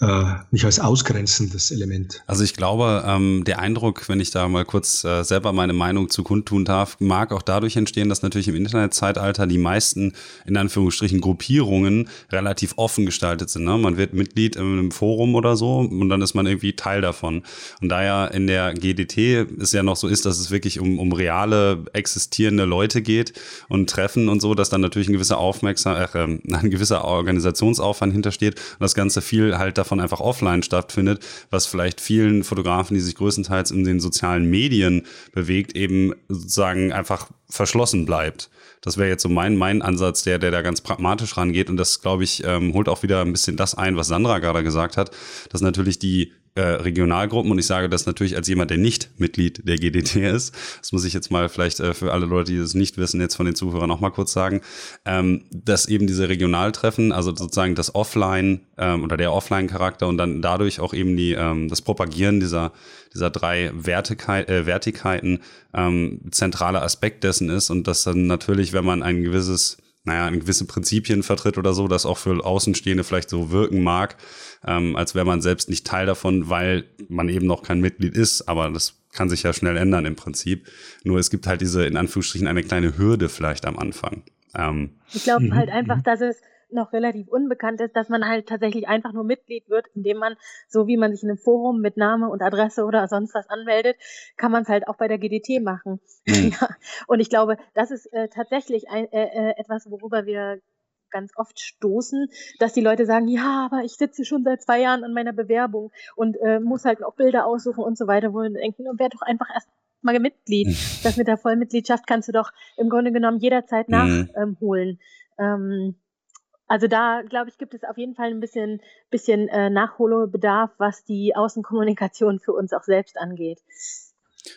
äh, nicht als ausgrenzendes Element. Also ich glaube, ähm, der Eindruck, wenn ich da mal kurz äh, selber meine Meinung zu kundtun darf, mag auch dadurch entstehen, dass natürlich im Internetzeitalter die meisten in Anführungsstrichen Gruppierungen relativ offen gestaltet sind. Ne? Man wird Mitglied in einem Forum oder so und dann ist man irgendwie Teil davon. Und da ja in der GDT es ja noch so ist, dass es wirklich um, um reale existierende Leute geht und Treffen und so, dass dann natürlich ein gewisser Aufmerksam, äh, ein gewisser Organisationsaufwand hintersteht und das Ganze viel halt davon einfach offline stattfindet, was vielleicht vielen Fotografen, die sich größtenteils in den sozialen Medien bewegt, eben sozusagen einfach verschlossen bleibt. Das wäre jetzt so mein, mein Ansatz, der, der da ganz pragmatisch rangeht. Und das, glaube ich, ähm, holt auch wieder ein bisschen das ein, was Sandra gerade gesagt hat, dass natürlich die äh, Regionalgruppen. Und ich sage das natürlich als jemand, der nicht Mitglied der GDT ist. Das muss ich jetzt mal vielleicht äh, für alle Leute, die das nicht wissen, jetzt von den Zuhörern noch mal kurz sagen, ähm, dass eben diese Regionaltreffen, also sozusagen das Offline ähm, oder der Offline-Charakter und dann dadurch auch eben die ähm, das Propagieren dieser dieser drei Wertigkeit, äh, Wertigkeiten ähm, zentraler Aspekt dessen ist. Und dass dann natürlich, wenn man ein gewisses naja, gewisse Prinzipien vertritt oder so, das auch für Außenstehende vielleicht so wirken mag, ähm, als wäre man selbst nicht Teil davon, weil man eben noch kein Mitglied ist, aber das kann sich ja schnell ändern im Prinzip. Nur es gibt halt diese, in Anführungsstrichen, eine kleine Hürde vielleicht am Anfang. Ähm, ich glaube halt mhm, einfach, mhm. dass es noch relativ unbekannt ist, dass man halt tatsächlich einfach nur Mitglied wird, indem man, so wie man sich in einem Forum mit Name und Adresse oder sonst was anmeldet, kann man es halt auch bei der GDT machen. Mhm. Ja. Und ich glaube, das ist äh, tatsächlich ein, äh, äh, etwas, worüber wir ganz oft stoßen, dass die Leute sagen, ja, aber ich sitze schon seit zwei Jahren an meiner Bewerbung und äh, muss halt auch Bilder aussuchen und so weiter, wo wir denken, werde doch einfach erst mal Mitglied. Mhm. Das mit der Vollmitgliedschaft kannst du doch im Grunde genommen jederzeit mhm. nachholen. Ähm, also da, glaube ich, gibt es auf jeden Fall ein bisschen, bisschen äh, Nachholbedarf, was die Außenkommunikation für uns auch selbst angeht.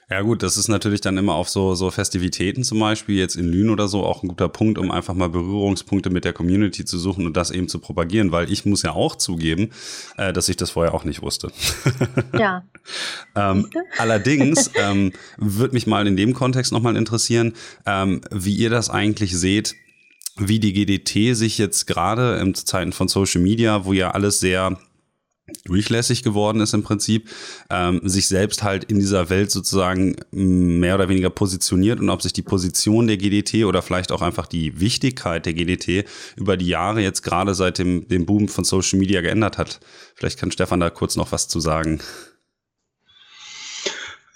Ja gut, das ist natürlich dann immer auf so, so Festivitäten zum Beispiel, jetzt in Lünen oder so, auch ein guter Punkt, um einfach mal Berührungspunkte mit der Community zu suchen und das eben zu propagieren, weil ich muss ja auch zugeben, äh, dass ich das vorher auch nicht wusste. Ja. ähm, allerdings ähm, würde mich mal in dem Kontext nochmal interessieren, ähm, wie ihr das eigentlich seht, wie die GDT sich jetzt gerade in Zeiten von Social Media, wo ja alles sehr durchlässig geworden ist im Prinzip, ähm, sich selbst halt in dieser Welt sozusagen mehr oder weniger positioniert und ob sich die Position der GDT oder vielleicht auch einfach die Wichtigkeit der GDT über die Jahre jetzt gerade seit dem, dem Boom von Social Media geändert hat. Vielleicht kann Stefan da kurz noch was zu sagen.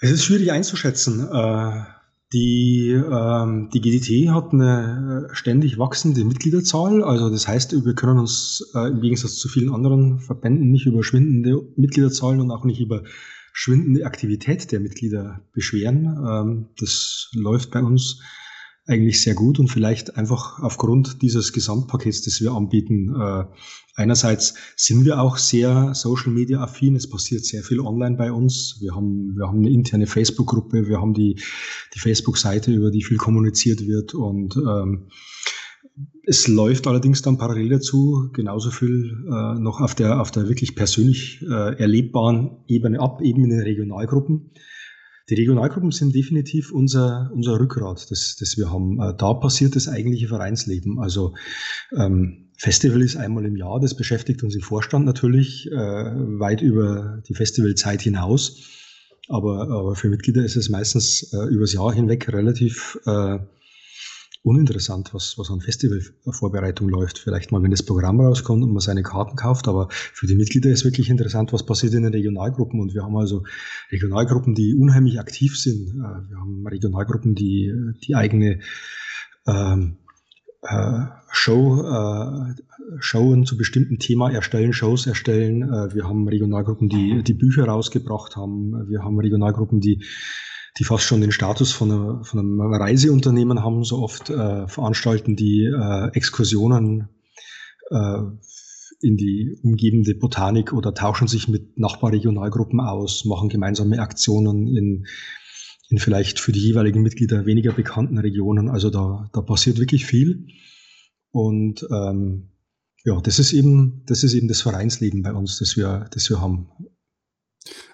Es ist schwierig einzuschätzen. Äh die, ähm, die GDT hat eine äh, ständig wachsende Mitgliederzahl. Also das heißt, wir können uns äh, im Gegensatz zu vielen anderen Verbänden nicht über schwindende Mitgliederzahlen und auch nicht über schwindende Aktivität der Mitglieder beschweren. Ähm, das läuft bei uns eigentlich sehr gut und vielleicht einfach aufgrund dieses Gesamtpakets, das wir anbieten. Äh, einerseits sind wir auch sehr Social Media affin. Es passiert sehr viel online bei uns. Wir haben, wir haben eine interne Facebook-Gruppe. Wir haben die, die Facebook-Seite, über die viel kommuniziert wird und, ähm, es läuft allerdings dann parallel dazu genauso viel äh, noch auf der, auf der wirklich persönlich äh, erlebbaren Ebene ab, eben in den Regionalgruppen. Die Regionalgruppen sind definitiv unser, unser Rückgrat, das, das wir haben. Äh, da passiert das eigentliche Vereinsleben. Also ähm, Festival ist einmal im Jahr, das beschäftigt uns im Vorstand natürlich äh, weit über die Festivalzeit hinaus. Aber, aber für Mitglieder ist es meistens äh, übers Jahr hinweg relativ äh, uninteressant, was, was an Festivalvorbereitung läuft. Vielleicht mal, wenn das Programm rauskommt und man seine Karten kauft, aber für die Mitglieder ist wirklich interessant, was passiert in den Regionalgruppen. Und wir haben also Regionalgruppen, die unheimlich aktiv sind. Äh, wir haben Regionalgruppen, die die eigene ähm, äh, Show, äh, Showen zu bestimmten Thema erstellen, Shows erstellen. Äh, wir haben Regionalgruppen, die die Bücher rausgebracht haben. Wir haben Regionalgruppen, die die fast schon den Status von, von einem Reiseunternehmen haben, so oft äh, veranstalten die äh, Exkursionen äh, in die umgebende Botanik oder tauschen sich mit Nachbarregionalgruppen aus, machen gemeinsame Aktionen in, in vielleicht für die jeweiligen Mitglieder weniger bekannten Regionen. Also da, da passiert wirklich viel. Und ähm, ja, das ist eben, das ist eben das Vereinsleben bei uns, das wir, das wir haben.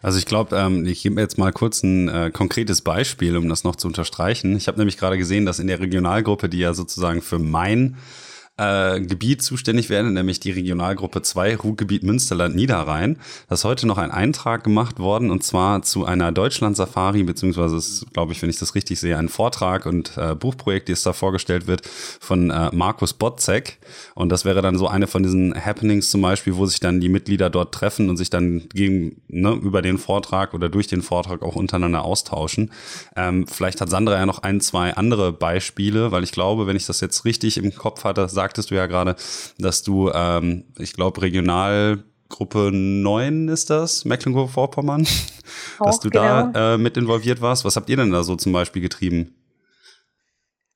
Also ich glaube, ähm, ich gebe mir jetzt mal kurz ein äh, konkretes Beispiel, um das noch zu unterstreichen. Ich habe nämlich gerade gesehen, dass in der Regionalgruppe, die ja sozusagen für mein äh, Gebiet zuständig werde, nämlich die Regionalgruppe 2 Ruhrgebiet Münsterland Niederrhein. Da ist heute noch ein Eintrag gemacht worden und zwar zu einer Deutschland-Safari, beziehungsweise glaube ich, wenn ich das richtig sehe, ein Vortrag und äh, Buchprojekt, das da vorgestellt wird von äh, Markus Botzek. Und das wäre dann so eine von diesen Happenings zum Beispiel, wo sich dann die Mitglieder dort treffen und sich dann gegen, ne, über den Vortrag oder durch den Vortrag auch untereinander austauschen. Ähm, vielleicht hat Sandra ja noch ein, zwei andere Beispiele, weil ich glaube, wenn ich das jetzt richtig im Kopf hatte, sagt sagtest du ja gerade, dass du, ähm, ich glaube, Regionalgruppe 9 ist das, Mecklenburg-Vorpommern, dass du genau. da äh, mit involviert warst. Was habt ihr denn da so zum Beispiel getrieben?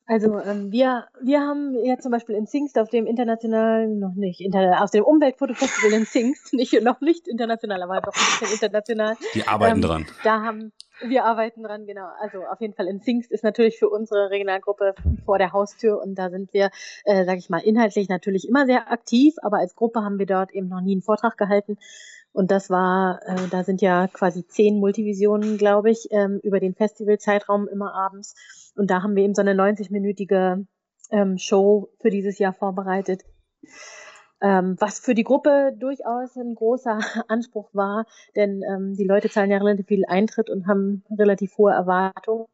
Also ähm, wir, wir haben ja zum Beispiel in Zingst auf dem internationalen, noch nicht, inter, aus dem Umweltfotofestival in Zingst, nicht, noch nicht international, aber doch ein bisschen international. Die arbeiten ähm, dran. Da haben, wir arbeiten dran, genau. Also auf jeden Fall in Zingst ist natürlich für unsere Regionalgruppe vor der Haustür und da sind wir, äh, sage ich mal, inhaltlich natürlich immer sehr aktiv, aber als Gruppe haben wir dort eben noch nie einen Vortrag gehalten. Und das war, äh, da sind ja quasi zehn Multivisionen, glaube ich, ähm, über den Festivalzeitraum immer abends. Und da haben wir eben so eine 90-minütige ähm, Show für dieses Jahr vorbereitet. Ähm, was für die Gruppe durchaus ein großer Anspruch war, denn ähm, die Leute zahlen ja relativ viel Eintritt und haben relativ hohe Erwartungen.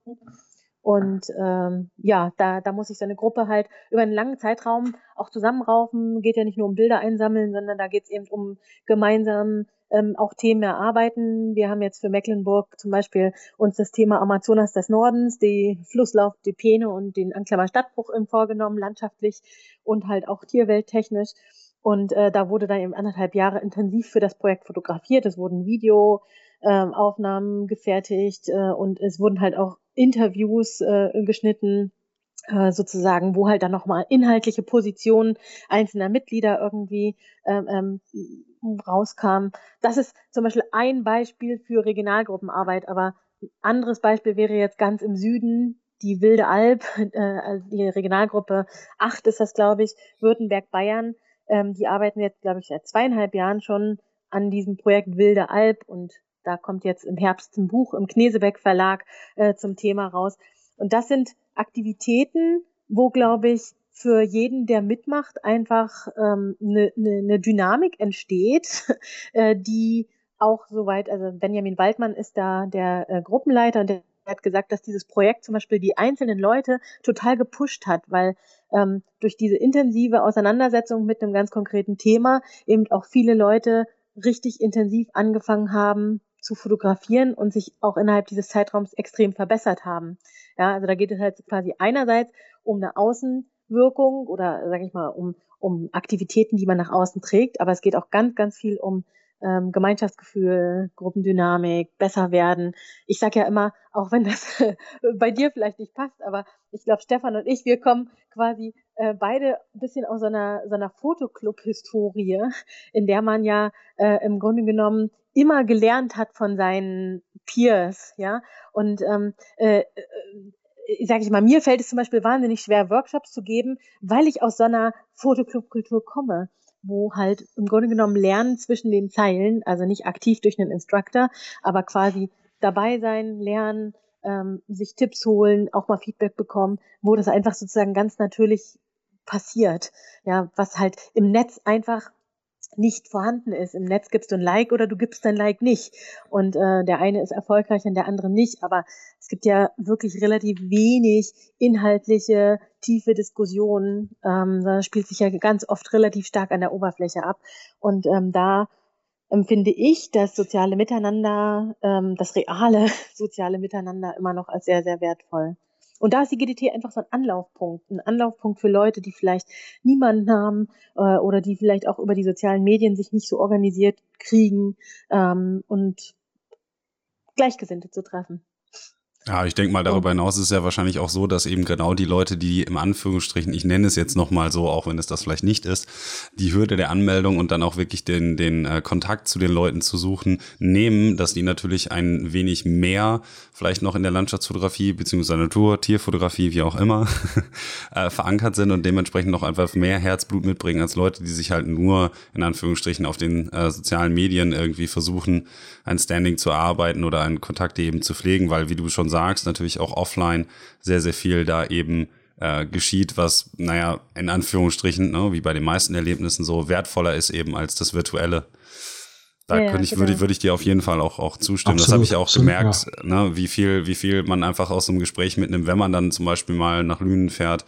Und ähm, ja, da, da muss sich so eine Gruppe halt über einen langen Zeitraum auch zusammenraufen. Geht ja nicht nur um Bilder einsammeln, sondern da geht es eben um gemeinsam ähm, auch Themen erarbeiten. Wir haben jetzt für Mecklenburg zum Beispiel uns das Thema Amazonas des Nordens, die Flusslauf, die Peene und den Anklammer Stadtbruch vorgenommen, landschaftlich und halt auch tierwelttechnisch. Und äh, da wurde dann eben anderthalb Jahre intensiv für das Projekt fotografiert. Es wurden Videoaufnahmen ähm, gefertigt äh, und es wurden halt auch Interviews äh, geschnitten, äh, sozusagen, wo halt dann nochmal inhaltliche Positionen einzelner Mitglieder irgendwie ähm, ähm, rauskamen. Das ist zum Beispiel ein Beispiel für Regionalgruppenarbeit, aber ein anderes Beispiel wäre jetzt ganz im Süden die Wilde Alb, äh, also die Regionalgruppe 8 ist das, glaube ich, Württemberg-Bayern. Ähm, die arbeiten jetzt, glaube ich, seit zweieinhalb Jahren schon an diesem Projekt Wilde Alb und da kommt jetzt im Herbst ein Buch im Knesebeck Verlag äh, zum Thema raus. Und das sind Aktivitäten, wo, glaube ich, für jeden, der mitmacht, einfach eine ähm, ne, ne, ne Dynamik entsteht, äh, die auch soweit, also Benjamin Waldmann ist da der äh, Gruppenleiter und der hat gesagt, dass dieses Projekt zum Beispiel die einzelnen Leute total gepusht hat, weil ähm, durch diese intensive Auseinandersetzung mit einem ganz konkreten Thema eben auch viele Leute richtig intensiv angefangen haben, zu fotografieren und sich auch innerhalb dieses Zeitraums extrem verbessert haben. Ja, also da geht es halt quasi einerseits um eine Außenwirkung oder sage ich mal um um Aktivitäten, die man nach außen trägt, aber es geht auch ganz ganz viel um ähm, Gemeinschaftsgefühl, Gruppendynamik, besser werden. Ich sage ja immer, auch wenn das bei dir vielleicht nicht passt, aber ich glaube, Stefan und ich, wir kommen quasi äh, beide ein bisschen aus so einer, so einer Fotoclub-Historie, in der man ja äh, im Grunde genommen immer gelernt hat von seinen Peers, ja. Und ähm, äh, äh, sage ich mal, mir fällt es zum Beispiel wahnsinnig schwer, Workshops zu geben, weil ich aus so einer Fotoclub-Kultur komme wo halt im Grunde genommen Lernen zwischen den Zeilen, also nicht aktiv durch einen Instructor, aber quasi dabei sein, lernen, ähm, sich Tipps holen, auch mal Feedback bekommen, wo das einfach sozusagen ganz natürlich passiert. Ja, was halt im Netz einfach nicht vorhanden ist. Im Netz gibst du ein Like oder du gibst dein Like nicht. Und äh, der eine ist erfolgreich und der andere nicht. Aber es gibt ja wirklich relativ wenig inhaltliche, tiefe Diskussionen, ähm, sondern spielt sich ja ganz oft relativ stark an der Oberfläche ab. Und ähm, da empfinde ich das soziale Miteinander, ähm, das reale soziale Miteinander immer noch als sehr, sehr wertvoll. Und da ist die GDT einfach so ein Anlaufpunkt, ein Anlaufpunkt für Leute, die vielleicht niemanden haben äh, oder die vielleicht auch über die sozialen Medien sich nicht so organisiert kriegen ähm, und Gleichgesinnte zu treffen. Ja, ich denke mal, darüber hinaus ist es ja wahrscheinlich auch so, dass eben genau die Leute, die im Anführungsstrichen, ich nenne es jetzt nochmal so, auch wenn es das vielleicht nicht ist, die Hürde der Anmeldung und dann auch wirklich den, den äh, Kontakt zu den Leuten zu suchen, nehmen, dass die natürlich ein wenig mehr vielleicht noch in der Landschaftsfotografie beziehungsweise Natur, Tierfotografie, wie auch immer, äh, verankert sind und dementsprechend noch einfach mehr Herzblut mitbringen als Leute, die sich halt nur in Anführungsstrichen auf den äh, sozialen Medien irgendwie versuchen, ein Standing zu erarbeiten oder einen Kontakt eben zu pflegen, weil wie du schon sagst, sagst, natürlich auch offline sehr, sehr viel da eben äh, geschieht, was, naja, in Anführungsstrichen, ne, wie bei den meisten Erlebnissen so wertvoller ist eben als das Virtuelle. Da ja, könnte ich, genau. würde, würde ich dir auf jeden Fall auch, auch zustimmen. Absolut, das habe ich auch absolut, gemerkt, ja. ne, wie viel, wie viel man einfach aus einem Gespräch mitnimmt, wenn man dann zum Beispiel mal nach Lünen fährt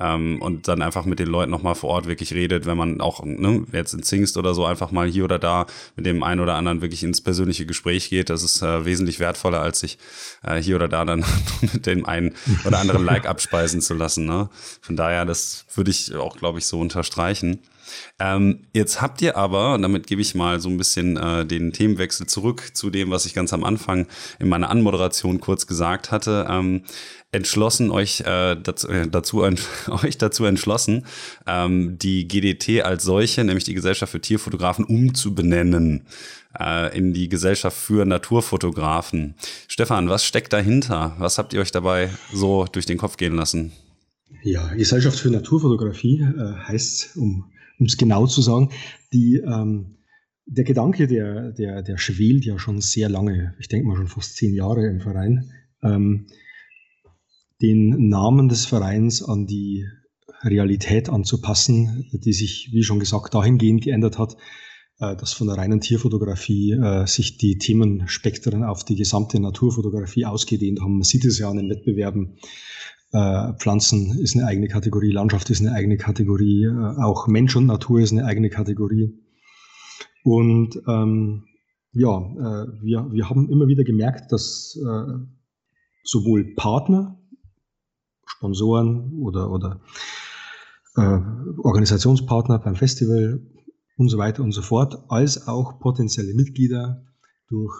ähm, und dann einfach mit den Leuten nochmal vor Ort wirklich redet, wenn man auch ne, jetzt in Zingst oder so einfach mal hier oder da mit dem einen oder anderen wirklich ins persönliche Gespräch geht. Das ist äh, wesentlich wertvoller, als sich äh, hier oder da dann mit dem einen oder anderen Like abspeisen zu lassen. Ne? Von daher, das würde ich auch, glaube ich, so unterstreichen. Ähm, jetzt habt ihr aber, und damit gebe ich mal so ein bisschen äh, den Themenwechsel zurück zu dem, was ich ganz am Anfang in meiner Anmoderation kurz gesagt hatte, ähm, entschlossen, euch, äh, dazu, äh, dazu euch dazu entschlossen, ähm, die GDT als solche, nämlich die Gesellschaft für Tierfotografen, umzubenennen äh, in die Gesellschaft für Naturfotografen. Stefan, was steckt dahinter? Was habt ihr euch dabei so durch den Kopf gehen lassen? Ja, Gesellschaft für Naturfotografie äh, heißt, um es genau zu sagen, die, ähm, der Gedanke, der, der, der schwelt ja schon sehr lange, ich denke mal schon fast zehn Jahre im Verein, ähm, den Namen des Vereins an die Realität anzupassen, die sich, wie schon gesagt, dahingehend geändert hat, äh, dass von der reinen Tierfotografie äh, sich die Themenspektren auf die gesamte Naturfotografie ausgedehnt haben. Man sieht es ja an den Wettbewerben. Äh, Pflanzen ist eine eigene Kategorie, Landschaft ist eine eigene Kategorie, äh, auch Mensch und Natur ist eine eigene Kategorie. Und ähm, ja, äh, wir, wir haben immer wieder gemerkt, dass äh, sowohl Partner, Sponsoren oder, oder Organisationspartner beim Festival und so weiter und so fort, als auch potenzielle Mitglieder durch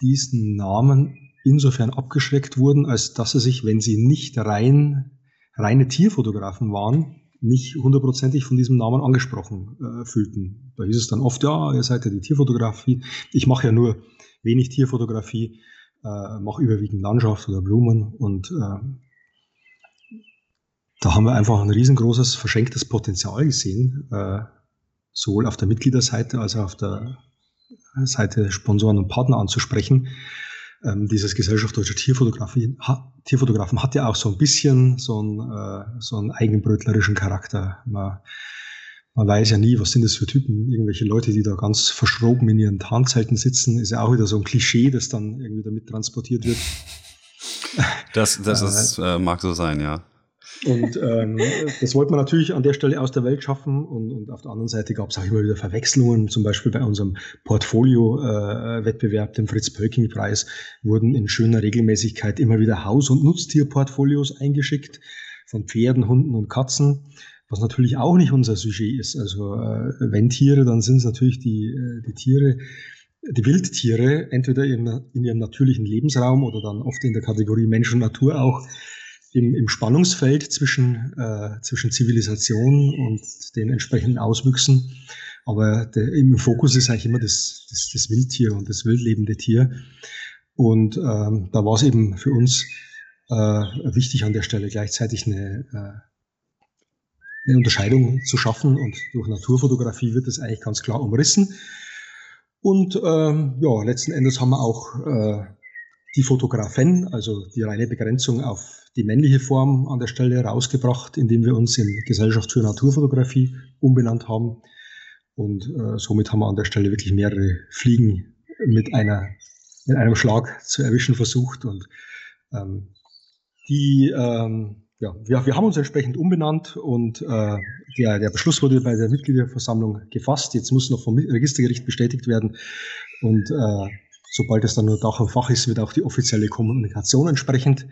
diesen Namen insofern abgeschreckt wurden, als dass sie sich, wenn sie nicht rein, reine Tierfotografen waren, nicht hundertprozentig von diesem Namen angesprochen äh, fühlten. Da hieß es dann oft, ja, ihr seid ja die Tierfotografie. Ich mache ja nur wenig Tierfotografie, äh, mache überwiegend Landschaft oder Blumen und äh, da haben wir einfach ein riesengroßes verschenktes Potenzial gesehen, äh, sowohl auf der Mitgliederseite als auch auf der Seite Sponsoren und Partner anzusprechen. Ähm, dieses Gesellschaft Deutscher Tierfotografie, ha, Tierfotografen hat ja auch so ein bisschen so einen, äh, so einen eigenbrötlerischen Charakter. Man, man weiß ja nie, was sind das für Typen. Irgendwelche Leute, die da ganz verschroben in ihren Tarnzelten sitzen, ist ja auch wieder so ein Klischee, das dann irgendwie damit transportiert wird. Das, das ist, äh, mag so sein, ja. Und ähm, das wollte man natürlich an der Stelle aus der Welt schaffen. Und, und auf der anderen Seite gab es auch immer wieder Verwechslungen. Zum Beispiel bei unserem Portfolio-Wettbewerb, äh, dem Fritz-Pölking-Preis, wurden in schöner Regelmäßigkeit immer wieder Haus- und Nutztierportfolios eingeschickt von Pferden, Hunden und Katzen, was natürlich auch nicht unser Sujet ist. Also äh, wenn Tiere, dann sind es natürlich die, äh, die Tiere, die Wildtiere, entweder in, in ihrem natürlichen Lebensraum oder dann oft in der Kategorie Mensch und Natur auch im, im Spannungsfeld zwischen, äh, zwischen Zivilisation und den entsprechenden Auswüchsen. Aber der, im Fokus ist eigentlich immer das, das, das Wildtier und das wildlebende Tier. Und ähm, da war es eben für uns äh, wichtig an der Stelle gleichzeitig eine, äh, eine Unterscheidung zu schaffen. Und durch Naturfotografie wird das eigentlich ganz klar umrissen. Und ähm, ja, letzten Endes haben wir auch äh, die Fotografen, also die reine Begrenzung auf die männliche Form an der Stelle rausgebracht, indem wir uns in Gesellschaft für Naturfotografie umbenannt haben. Und äh, somit haben wir an der Stelle wirklich mehrere Fliegen mit, einer, mit einem Schlag zu erwischen versucht. Und ähm, die, ähm, ja, wir, wir haben uns entsprechend umbenannt und äh, der, der Beschluss wurde bei der Mitgliederversammlung gefasst. Jetzt muss noch vom Registergericht bestätigt werden. Und äh, sobald es dann nur Dach und Fach ist, wird auch die offizielle Kommunikation entsprechend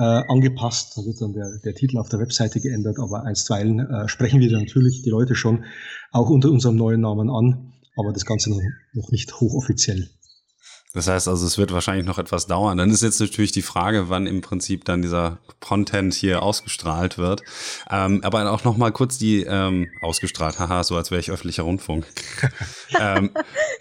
äh, angepasst. Da wird dann der, der Titel auf der Webseite geändert, aber einstweilen äh, sprechen wir natürlich die Leute schon auch unter unserem neuen Namen an, aber das Ganze noch, noch nicht hochoffiziell. Das heißt also, es wird wahrscheinlich noch etwas dauern. Dann ist jetzt natürlich die Frage, wann im Prinzip dann dieser Content hier ausgestrahlt wird. Ähm, aber auch noch mal kurz die ähm, ausgestrahlt, haha, so als wäre ich öffentlicher Rundfunk. ähm,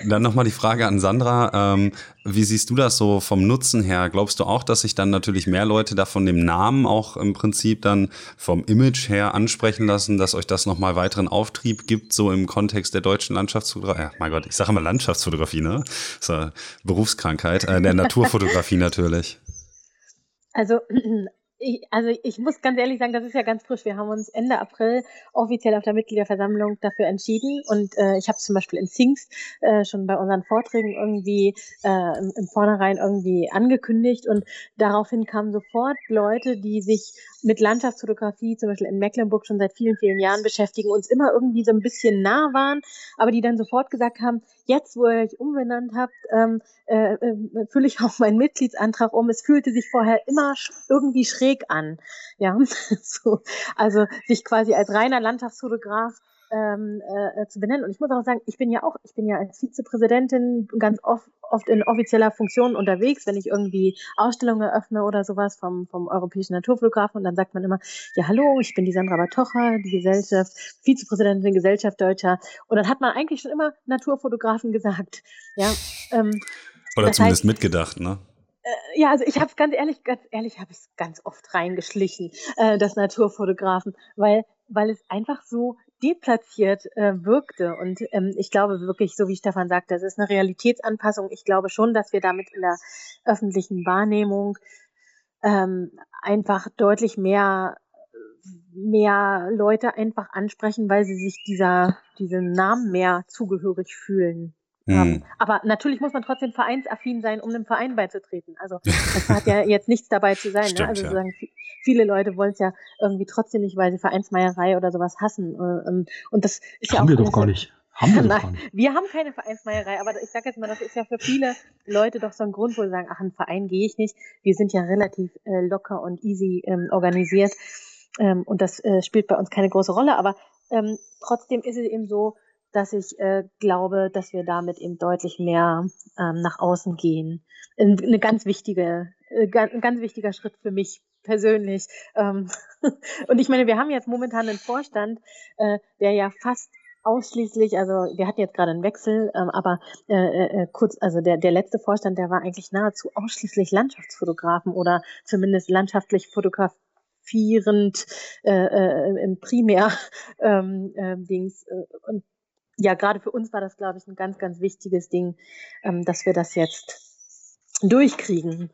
dann noch mal die Frage an Sandra. Ähm, wie siehst du das so vom Nutzen her? Glaubst du auch, dass sich dann natürlich mehr Leute da von dem Namen auch im Prinzip dann vom Image her ansprechen lassen, dass euch das nochmal weiteren Auftrieb gibt, so im Kontext der deutschen Landschaftsfotografie? Ja, mein Gott, ich sage immer Landschaftsfotografie, ne? Eine Berufskrankheit, äh, der Naturfotografie natürlich. Also ich, also ich muss ganz ehrlich sagen, das ist ja ganz frisch. Wir haben uns Ende April offiziell auf der Mitgliederversammlung dafür entschieden. Und äh, ich habe zum Beispiel in Sings äh, schon bei unseren Vorträgen irgendwie äh, im, im Vornherein irgendwie angekündigt. Und daraufhin kamen sofort Leute, die sich mit Landschaftsfotografie zum Beispiel in Mecklenburg schon seit vielen, vielen Jahren beschäftigen, uns immer irgendwie so ein bisschen nah waren, aber die dann sofort gesagt haben, jetzt, wo ihr euch umbenannt habt, ähm, äh, äh, fülle ich auch meinen Mitgliedsantrag um. Es fühlte sich vorher immer irgendwie schräg an. Ja, so, also sich quasi als reiner Landschaftsfotograf ähm, äh, zu benennen. Und ich muss auch sagen, ich bin ja auch, ich bin ja als Vizepräsidentin ganz oft, oft in offizieller Funktion unterwegs, wenn ich irgendwie Ausstellungen eröffne oder sowas vom, vom Europäischen Naturfotografen und dann sagt man immer, ja hallo, ich bin die Sandra Batocha, die Gesellschaft, Vizepräsidentin Gesellschaft Deutscher. Und dann hat man eigentlich schon immer Naturfotografen gesagt. Ja, ähm, oder zumindest heißt, mitgedacht, ne? Äh, ja, also ich habe es ganz ehrlich, ganz ehrlich, habe ich es ganz oft reingeschlichen, äh, das Naturfotografen, weil weil es einfach so deplatziert äh, wirkte. Und ähm, ich glaube wirklich, so wie Stefan sagt, das ist eine Realitätsanpassung. Ich glaube schon, dass wir damit in der öffentlichen Wahrnehmung ähm, einfach deutlich mehr mehr Leute einfach ansprechen, weil sie sich dieser diesem Namen mehr zugehörig fühlen. Hm. Aber natürlich muss man trotzdem vereinsaffin sein, um einem Verein beizutreten. Also das hat ja jetzt nichts dabei zu sein. Ne? Stimmt, ne? Also ja. viele Leute wollen es ja irgendwie trotzdem nicht, weil sie Vereinsmeierei oder sowas hassen. Äh, ähm, und das ist haben ja auch wir doch gar nicht. Haben wir, Nein, wir haben keine Vereinsmeierei, aber ich sage jetzt mal, das ist ja für viele Leute doch so ein Grund, wo sie sagen, ach, ein Verein gehe ich nicht. Wir sind ja relativ äh, locker und easy ähm, organisiert ähm, und das äh, spielt bei uns keine große Rolle, aber ähm, trotzdem ist es eben so, dass ich äh, glaube, dass wir damit eben deutlich mehr ähm, nach außen gehen. Eine ganz wichtige, äh, ein ganz wichtiger Schritt für mich persönlich. Ähm, und ich meine, wir haben jetzt momentan einen Vorstand, äh, der ja fast ausschließlich, also wir hatten jetzt gerade einen Wechsel, ähm, aber äh, äh, kurz, also der, der letzte Vorstand, der war eigentlich nahezu ausschließlich Landschaftsfotografen oder zumindest landschaftlich fotografierend äh, äh, im Primär ähm, äh, Dings. Äh, und ja, gerade für uns war das, glaube ich, ein ganz, ganz wichtiges Ding, ähm, dass wir das jetzt durchkriegen.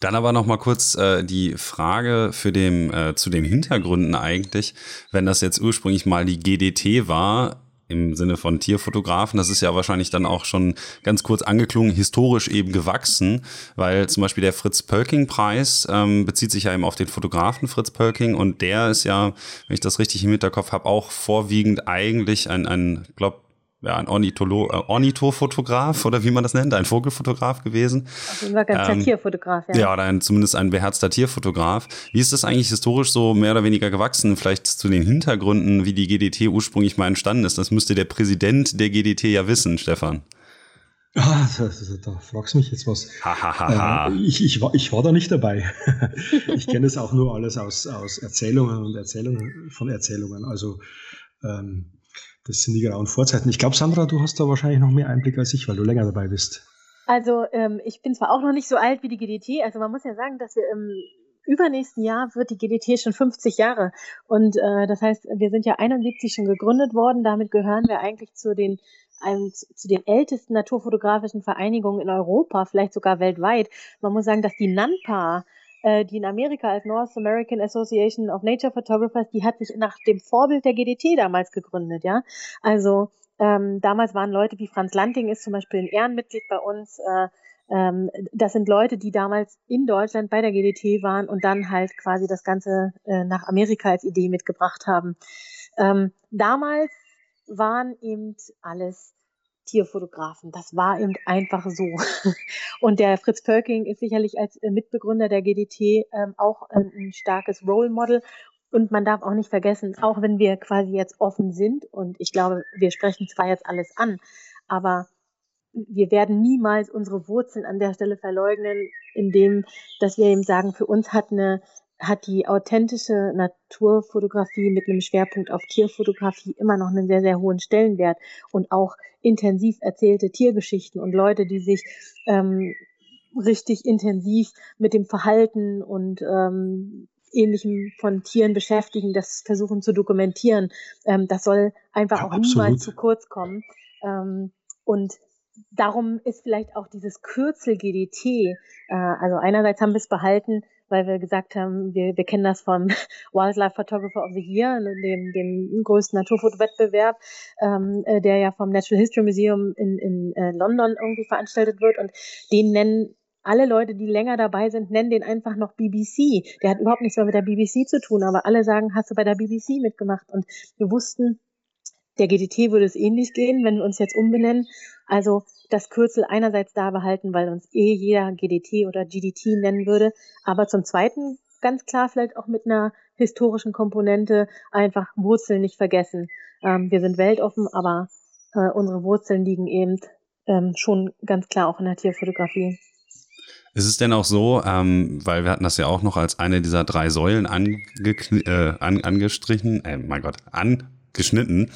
Dann aber noch mal kurz äh, die Frage für dem, äh, zu den Hintergründen eigentlich, wenn das jetzt ursprünglich mal die GDT war, im Sinne von Tierfotografen. Das ist ja wahrscheinlich dann auch schon ganz kurz angeklungen, historisch eben gewachsen, weil zum Beispiel der Fritz-Pölking-Preis ähm, bezieht sich ja eben auf den Fotografen Fritz Pölking und der ist ja, wenn ich das richtig im Hinterkopf habe, auch vorwiegend eigentlich ein, ein glaube ja, ein Ornitholo äh, Ornithofotograf oder wie man das nennt, ein Vogelfotograf gewesen. Auf jeden Fall ganz ähm, Tierfotograf, ja. Ja, oder ein, zumindest ein beherzter Tierfotograf. Wie ist das eigentlich historisch so mehr oder weniger gewachsen? Vielleicht zu den Hintergründen, wie die GDT ursprünglich mal entstanden ist. Das müsste der Präsident der GDT ja wissen, Stefan. Ah, da, da fragst du mich jetzt was. äh, ich, ich, war, ich war da nicht dabei. ich kenne es auch nur alles aus, aus Erzählungen und Erzählungen von Erzählungen. Also ähm, das sind die grauen Vorzeiten. Ich glaube, Sandra, du hast da wahrscheinlich noch mehr Einblick als ich, weil du länger dabei bist. Also ähm, ich bin zwar auch noch nicht so alt wie die GDT, also man muss ja sagen, dass wir im übernächsten Jahr wird die GDT schon 50 Jahre. Und äh, das heißt, wir sind ja 71 schon gegründet worden. Damit gehören wir eigentlich zu den einem, zu den ältesten naturfotografischen Vereinigungen in Europa, vielleicht sogar weltweit. Man muss sagen, dass die NANPA äh, die in Amerika als North American Association of Nature Photographers, die hat sich nach dem Vorbild der GDT damals gegründet, ja. Also ähm, damals waren Leute wie Franz Lanting ist zum Beispiel ein Ehrenmitglied bei uns. Äh, ähm, das sind Leute, die damals in Deutschland bei der GDT waren und dann halt quasi das Ganze äh, nach Amerika als Idee mitgebracht haben. Ähm, damals waren eben alles Tierfotografen. Das war eben einfach so. Und der Fritz Pölking ist sicherlich als äh, Mitbegründer der GDT ähm, auch ein, ein starkes Role Model. Und man darf auch nicht vergessen, auch wenn wir quasi jetzt offen sind, und ich glaube, wir sprechen zwar jetzt alles an, aber wir werden niemals unsere Wurzeln an der Stelle verleugnen, indem, dass wir eben sagen, für uns hat eine hat die authentische Naturfotografie mit einem Schwerpunkt auf Tierfotografie immer noch einen sehr, sehr hohen Stellenwert und auch intensiv erzählte Tiergeschichten und Leute, die sich ähm, richtig intensiv mit dem Verhalten und ähm, ähnlichem von Tieren beschäftigen, das versuchen zu dokumentieren. Ähm, das soll einfach ja, auch absolut. niemals zu kurz kommen. Ähm, und darum ist vielleicht auch dieses Kürzel GDT, äh, also einerseits haben wir es behalten, weil wir gesagt haben, wir, wir kennen das vom Wildlife Photographer of the Year, ne, dem, dem größten Naturfotowettbewerb, ähm, äh, der ja vom Natural History Museum in, in äh, London irgendwie veranstaltet wird. Und den nennen alle Leute, die länger dabei sind, nennen den einfach noch BBC. Der hat überhaupt nichts mehr mit der BBC zu tun, aber alle sagen, hast du bei der BBC mitgemacht? Und wir wussten, der GDT würde es ähnlich gehen, wenn wir uns jetzt umbenennen. Also das Kürzel einerseits da behalten, weil uns eh jeder GDT oder GDT nennen würde. Aber zum Zweiten ganz klar vielleicht auch mit einer historischen Komponente einfach Wurzeln nicht vergessen. Ähm, wir sind weltoffen, aber äh, unsere Wurzeln liegen eben ähm, schon ganz klar auch in der Tierfotografie. Ist es denn auch so, ähm, weil wir hatten das ja auch noch als eine dieser drei Säulen ange äh, an, angestrichen, äh, mein Gott, angeschnitten,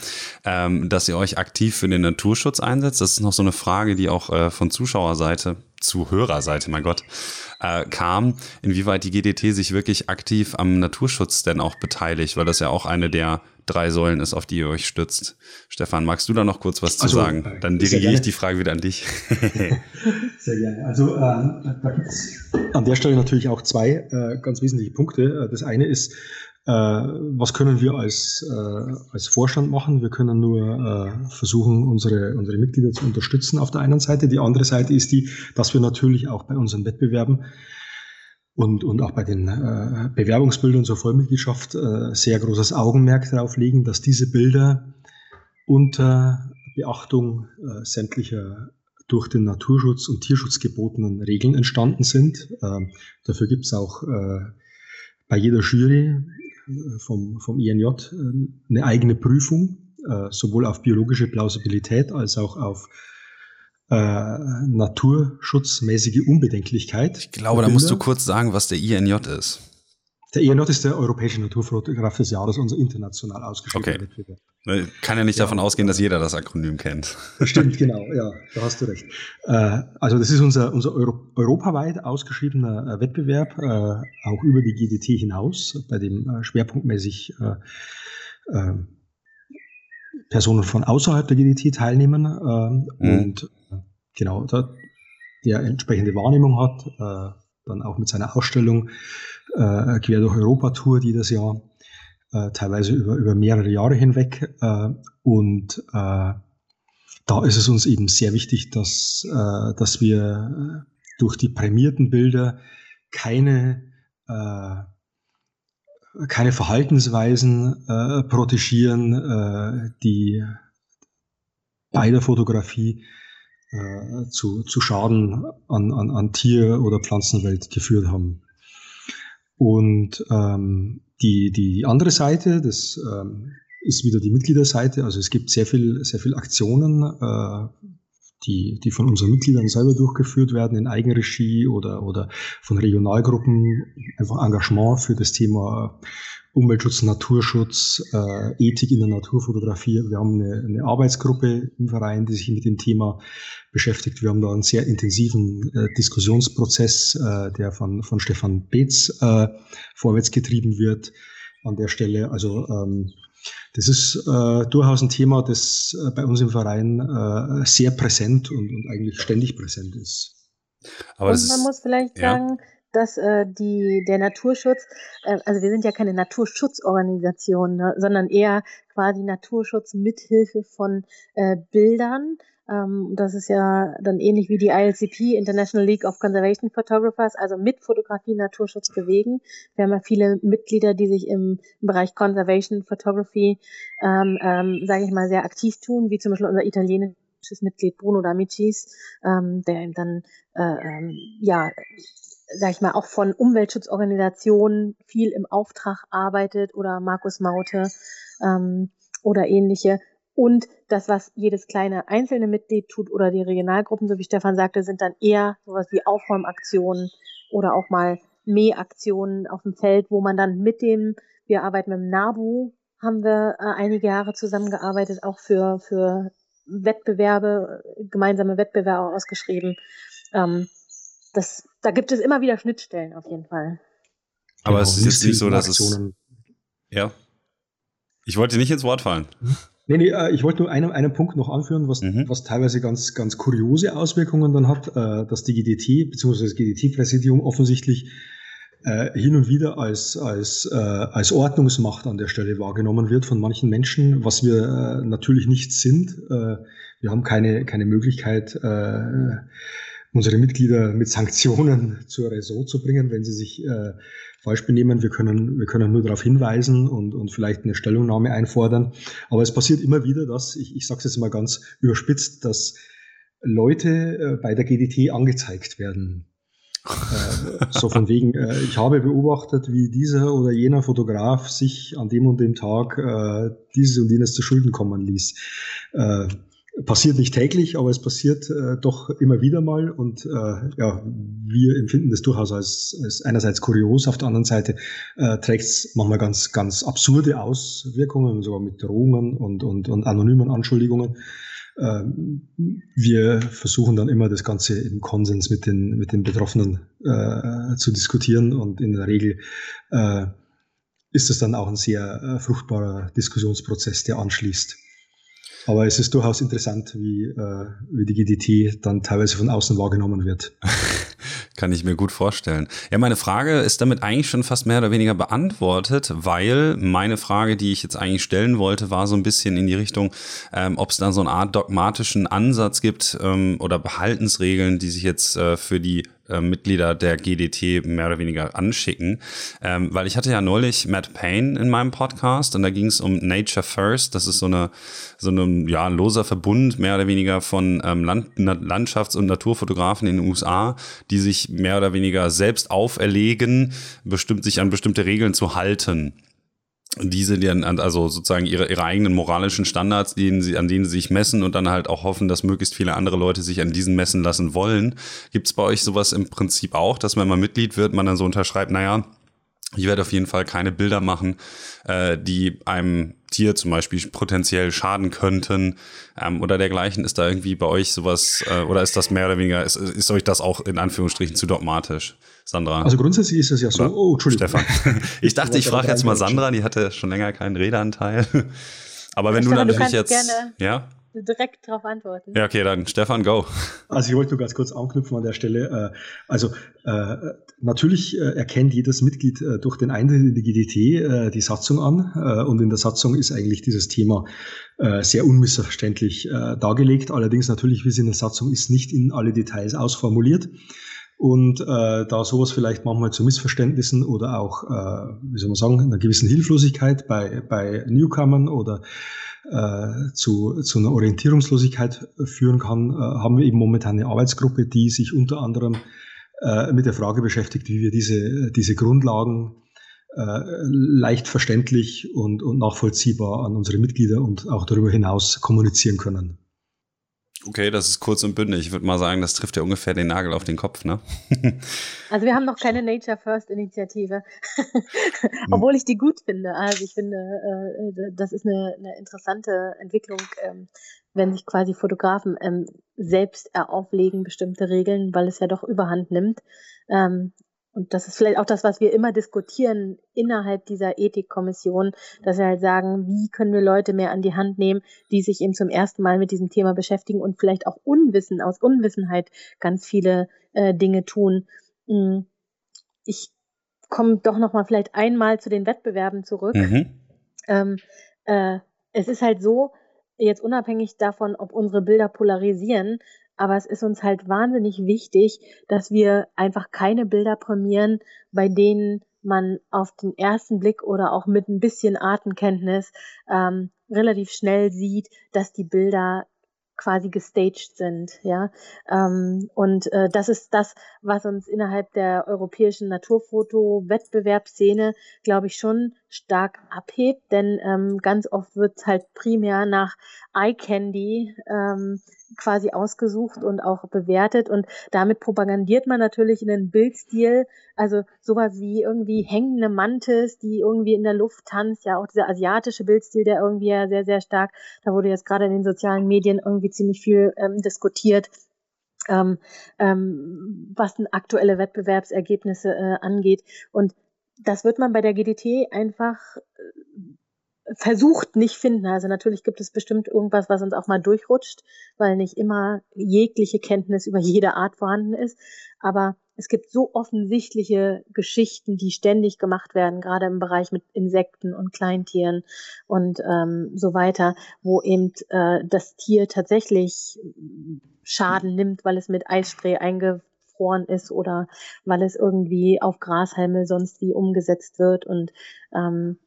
ähm, dass ihr euch aktiv für den Naturschutz einsetzt? Das ist noch so eine Frage, die auch äh, von Zuschauerseite, Zuhörerseite, mein Gott, äh, kam, inwieweit die GDT sich wirklich aktiv am Naturschutz denn auch beteiligt, weil das ja auch eine der drei Säulen ist, auf die ihr euch stützt. Stefan, magst du da noch kurz was zu also, sagen? Äh, Dann dirigiere ich die Frage wieder an dich. sehr gerne. Also äh, da gibt es an der Stelle natürlich auch zwei äh, ganz wesentliche Punkte. Äh, das eine ist, was können wir als, äh, als Vorstand machen? Wir können nur versuchen, unsere, unsere Mitglieder zu unterstützen auf der einen Seite. Die andere Seite ist die, dass wir natürlich auch bei unseren Wettbewerben und, und auch bei den äh, Bewerbungsbildern zur Vollmitgliedschaft äh, sehr großes Augenmerk darauf legen, dass diese Bilder unter Beachtung äh, sämtlicher durch den Naturschutz und Tierschutz gebotenen Regeln entstanden sind. Ähm, dafür gibt es auch äh, bei jeder Jury äh, vom, vom INJ äh, eine eigene Prüfung, sowohl auf biologische Plausibilität als auch auf äh, naturschutzmäßige Unbedenklichkeit. Ich glaube, da musst du kurz sagen, was der INJ ist. Der INJ ist der Europäische Naturfotograf des Jahres, unser international ausgeschriebener okay. Wettbewerb. Kann ja nicht ja. davon ausgehen, dass jeder das Akronym kennt. Stimmt, genau, ja, da hast du recht. Äh, also das ist unser, unser Euro europaweit ausgeschriebener äh, Wettbewerb, äh, auch über die GDT hinaus, bei dem schwerpunktmäßig äh, äh, Personen von außerhalb der GDT teilnehmen mhm. und genau, da, der entsprechende Wahrnehmung hat, dann auch mit seiner Ausstellung äh, Quer durch Europa Tour, die das Jahr äh, teilweise über, über mehrere Jahre hinweg. Äh, und äh, da ist es uns eben sehr wichtig, dass, äh, dass wir durch die prämierten Bilder keine, äh, keine Verhaltensweisen äh, protegieren, äh, die bei der Fotografie äh, zu, zu Schaden an, an, an Tier- oder Pflanzenwelt geführt haben. Und ähm, die, die andere Seite, das ähm, ist wieder die Mitgliederseite. Also es gibt sehr viel, sehr viel Aktionen, äh, die, die von unseren Mitgliedern selber durchgeführt werden in Eigenregie oder, oder von Regionalgruppen, einfach Engagement für das Thema Umweltschutz, Naturschutz, äh, Ethik in der Naturfotografie. Wir haben eine, eine, Arbeitsgruppe im Verein, die sich mit dem Thema beschäftigt. Wir haben da einen sehr intensiven äh, Diskussionsprozess, äh, der von, von Stefan Beetz äh, vorwärts getrieben wird an der Stelle. Also ähm, das ist äh, durchaus ein Thema, das äh, bei uns im Verein äh, sehr präsent und, und eigentlich ständig präsent ist. Aber und man ist, muss vielleicht ja. sagen, dass äh, die, der Naturschutz, äh, also wir sind ja keine Naturschutzorganisation, ne, sondern eher quasi Naturschutz mithilfe von äh, Bildern. Ähm, das ist ja dann ähnlich wie die ILCP, International League of Conservation Photographers, also mit Fotografie Naturschutz bewegen. Wir haben ja viele Mitglieder, die sich im, im Bereich Conservation Photography, ähm, ähm, sage ich mal, sehr aktiv tun, wie zum Beispiel unser italienisches Mitglied Bruno D'Amicis, ähm, der dann äh, ähm, ja sag ich mal, auch von Umweltschutzorganisationen viel im Auftrag arbeitet oder Markus Maute ähm, oder ähnliche. Und das, was jedes kleine einzelne Mitglied tut oder die Regionalgruppen, so wie Stefan sagte, sind dann eher sowas wie Aufräumaktionen oder auch mal Mähaktionen auf dem Feld, wo man dann mit dem, wir arbeiten mit dem NABU, haben wir äh, einige Jahre zusammengearbeitet, auch für, für Wettbewerbe, gemeinsame Wettbewerbe ausgeschrieben. Ähm, das, da gibt es immer wieder Schnittstellen auf jeden Fall. Aber genau, es ist jetzt nicht so, dass es. Ja. Ich wollte nicht ins Wort fallen. Nee, nee, äh, ich wollte nur einen, einen Punkt noch anführen, was, mhm. was teilweise ganz, ganz kuriose Auswirkungen dann hat, äh, dass die GDT bzw. das GDT-Präsidium offensichtlich äh, hin und wieder als, als, als Ordnungsmacht an der Stelle wahrgenommen wird von manchen Menschen, was wir natürlich nicht sind. wir haben keine, keine Möglichkeit, unsere Mitglieder mit Sanktionen zur Raison zu bringen, wenn sie sich äh, falsch benehmen. Wir können, wir können nur darauf hinweisen und, und vielleicht eine Stellungnahme einfordern. Aber es passiert immer wieder, dass, ich, ich sage es jetzt mal ganz überspitzt, dass Leute äh, bei der GDT angezeigt werden. Äh, so von wegen, äh, ich habe beobachtet, wie dieser oder jener Fotograf sich an dem und dem Tag äh, dieses und jenes zu Schulden kommen ließ. Passiert nicht täglich, aber es passiert äh, doch immer wieder mal und äh, ja, wir empfinden das durchaus als, als einerseits kurios, auf der anderen Seite äh, trägt es manchmal ganz, ganz absurde Auswirkungen, sogar mit Drohungen und, und, und anonymen Anschuldigungen. Ähm, wir versuchen dann immer das Ganze im Konsens mit den, mit den Betroffenen äh, zu diskutieren und in der Regel äh, ist es dann auch ein sehr äh, fruchtbarer Diskussionsprozess, der anschließt. Aber es ist durchaus interessant, wie, äh, wie die GDT dann teilweise von außen wahrgenommen wird. Kann ich mir gut vorstellen. Ja, meine Frage ist damit eigentlich schon fast mehr oder weniger beantwortet, weil meine Frage, die ich jetzt eigentlich stellen wollte, war so ein bisschen in die Richtung, ähm, ob es da so eine Art dogmatischen Ansatz gibt ähm, oder Behaltensregeln, die sich jetzt äh, für die äh, Mitglieder der GDT mehr oder weniger anschicken. Ähm, weil ich hatte ja neulich Matt Payne in meinem Podcast und da ging es um Nature First. Das ist so eine so ein ja, loser Verbund mehr oder weniger von ähm, Land, Landschafts- und Naturfotografen in den USA, die sich mehr oder weniger selbst auferlegen, bestimmt sich an bestimmte Regeln zu halten diese, die an, also sozusagen ihre, ihre eigenen moralischen Standards, denen sie, an denen sie sich messen und dann halt auch hoffen, dass möglichst viele andere Leute sich an diesen messen lassen wollen. Gibt es bei euch sowas im Prinzip auch, dass wenn man Mitglied wird, man dann so unterschreibt, naja, ich werde auf jeden Fall keine Bilder machen, äh, die einem Tier zum Beispiel potenziell schaden könnten ähm, oder dergleichen. Ist da irgendwie bei euch sowas äh, oder ist das mehr oder weniger, ist, ist euch das auch in Anführungsstrichen zu dogmatisch? Sandra. Also grundsätzlich ist es ja so. Oder oh, Entschuldigung. Stefan. Ich dachte, ich frage jetzt mal Sandra, die hatte schon länger keinen Redeanteil. Aber wenn Stefan, du natürlich jetzt. Gerne ja? direkt darauf antworten. Ja, okay, dann Stefan, go. Also ich wollte nur ganz kurz anknüpfen an der Stelle. Äh, also äh, natürlich äh, erkennt jedes Mitglied durch den Eintritt in die GDT die Satzung an und in der Satzung ist eigentlich dieses Thema sehr unmissverständlich dargelegt. Allerdings natürlich, wie es in der Satzung ist, nicht in alle Details ausformuliert. Und äh, da sowas vielleicht manchmal zu Missverständnissen oder auch, äh, wie soll man sagen, einer gewissen Hilflosigkeit bei, bei Newcomern oder äh, zu, zu einer Orientierungslosigkeit führen kann, äh, haben wir eben momentan eine Arbeitsgruppe, die sich unter anderem äh, mit der Frage beschäftigt, wie wir diese, diese Grundlagen äh, leicht verständlich und, und nachvollziehbar an unsere Mitglieder und auch darüber hinaus kommunizieren können. Okay, das ist kurz und bündig. Ich würde mal sagen, das trifft ja ungefähr den Nagel auf den Kopf, ne? also wir haben noch keine Nature First Initiative, obwohl ich die gut finde. Also ich finde, äh, das ist eine, interessante Entwicklung, ähm, wenn sich quasi Fotografen ähm, selbst auflegen bestimmte Regeln, weil es ja doch Überhand nimmt. Ähm, und das ist vielleicht auch das, was wir immer diskutieren innerhalb dieser Ethikkommission, dass wir halt sagen, wie können wir Leute mehr an die Hand nehmen, die sich eben zum ersten Mal mit diesem Thema beschäftigen und vielleicht auch Unwissen, aus Unwissenheit ganz viele äh, Dinge tun. Hm. Ich komme doch noch mal vielleicht einmal zu den Wettbewerben zurück. Mhm. Ähm, äh, es ist halt so, jetzt unabhängig davon, ob unsere Bilder polarisieren, aber es ist uns halt wahnsinnig wichtig, dass wir einfach keine Bilder prämieren, bei denen man auf den ersten Blick oder auch mit ein bisschen Artenkenntnis ähm, relativ schnell sieht, dass die Bilder quasi gestaged sind, ja. Ähm, und äh, das ist das, was uns innerhalb der europäischen Naturfoto-Wettbewerbsszene, glaube ich, schon stark abhebt, denn ähm, ganz oft wird halt primär nach Eye Candy ähm, quasi ausgesucht und auch bewertet. Und damit propagandiert man natürlich einen Bildstil, also sowas wie irgendwie hängende Mantis, die irgendwie in der Luft tanzt, ja auch dieser asiatische Bildstil, der irgendwie ja sehr, sehr stark, da wurde jetzt gerade in den sozialen Medien irgendwie ziemlich viel ähm, diskutiert, ähm, ähm, was denn aktuelle Wettbewerbsergebnisse äh, angeht. Und das wird man bei der GDT einfach äh, versucht nicht finden. Also natürlich gibt es bestimmt irgendwas, was uns auch mal durchrutscht, weil nicht immer jegliche Kenntnis über jede Art vorhanden ist. Aber es gibt so offensichtliche Geschichten, die ständig gemacht werden, gerade im Bereich mit Insekten und Kleintieren und ähm, so weiter, wo eben äh, das Tier tatsächlich Schaden nimmt, weil es mit Eisspray eingefroren ist oder weil es irgendwie auf Grashalme sonst wie umgesetzt wird und ähm,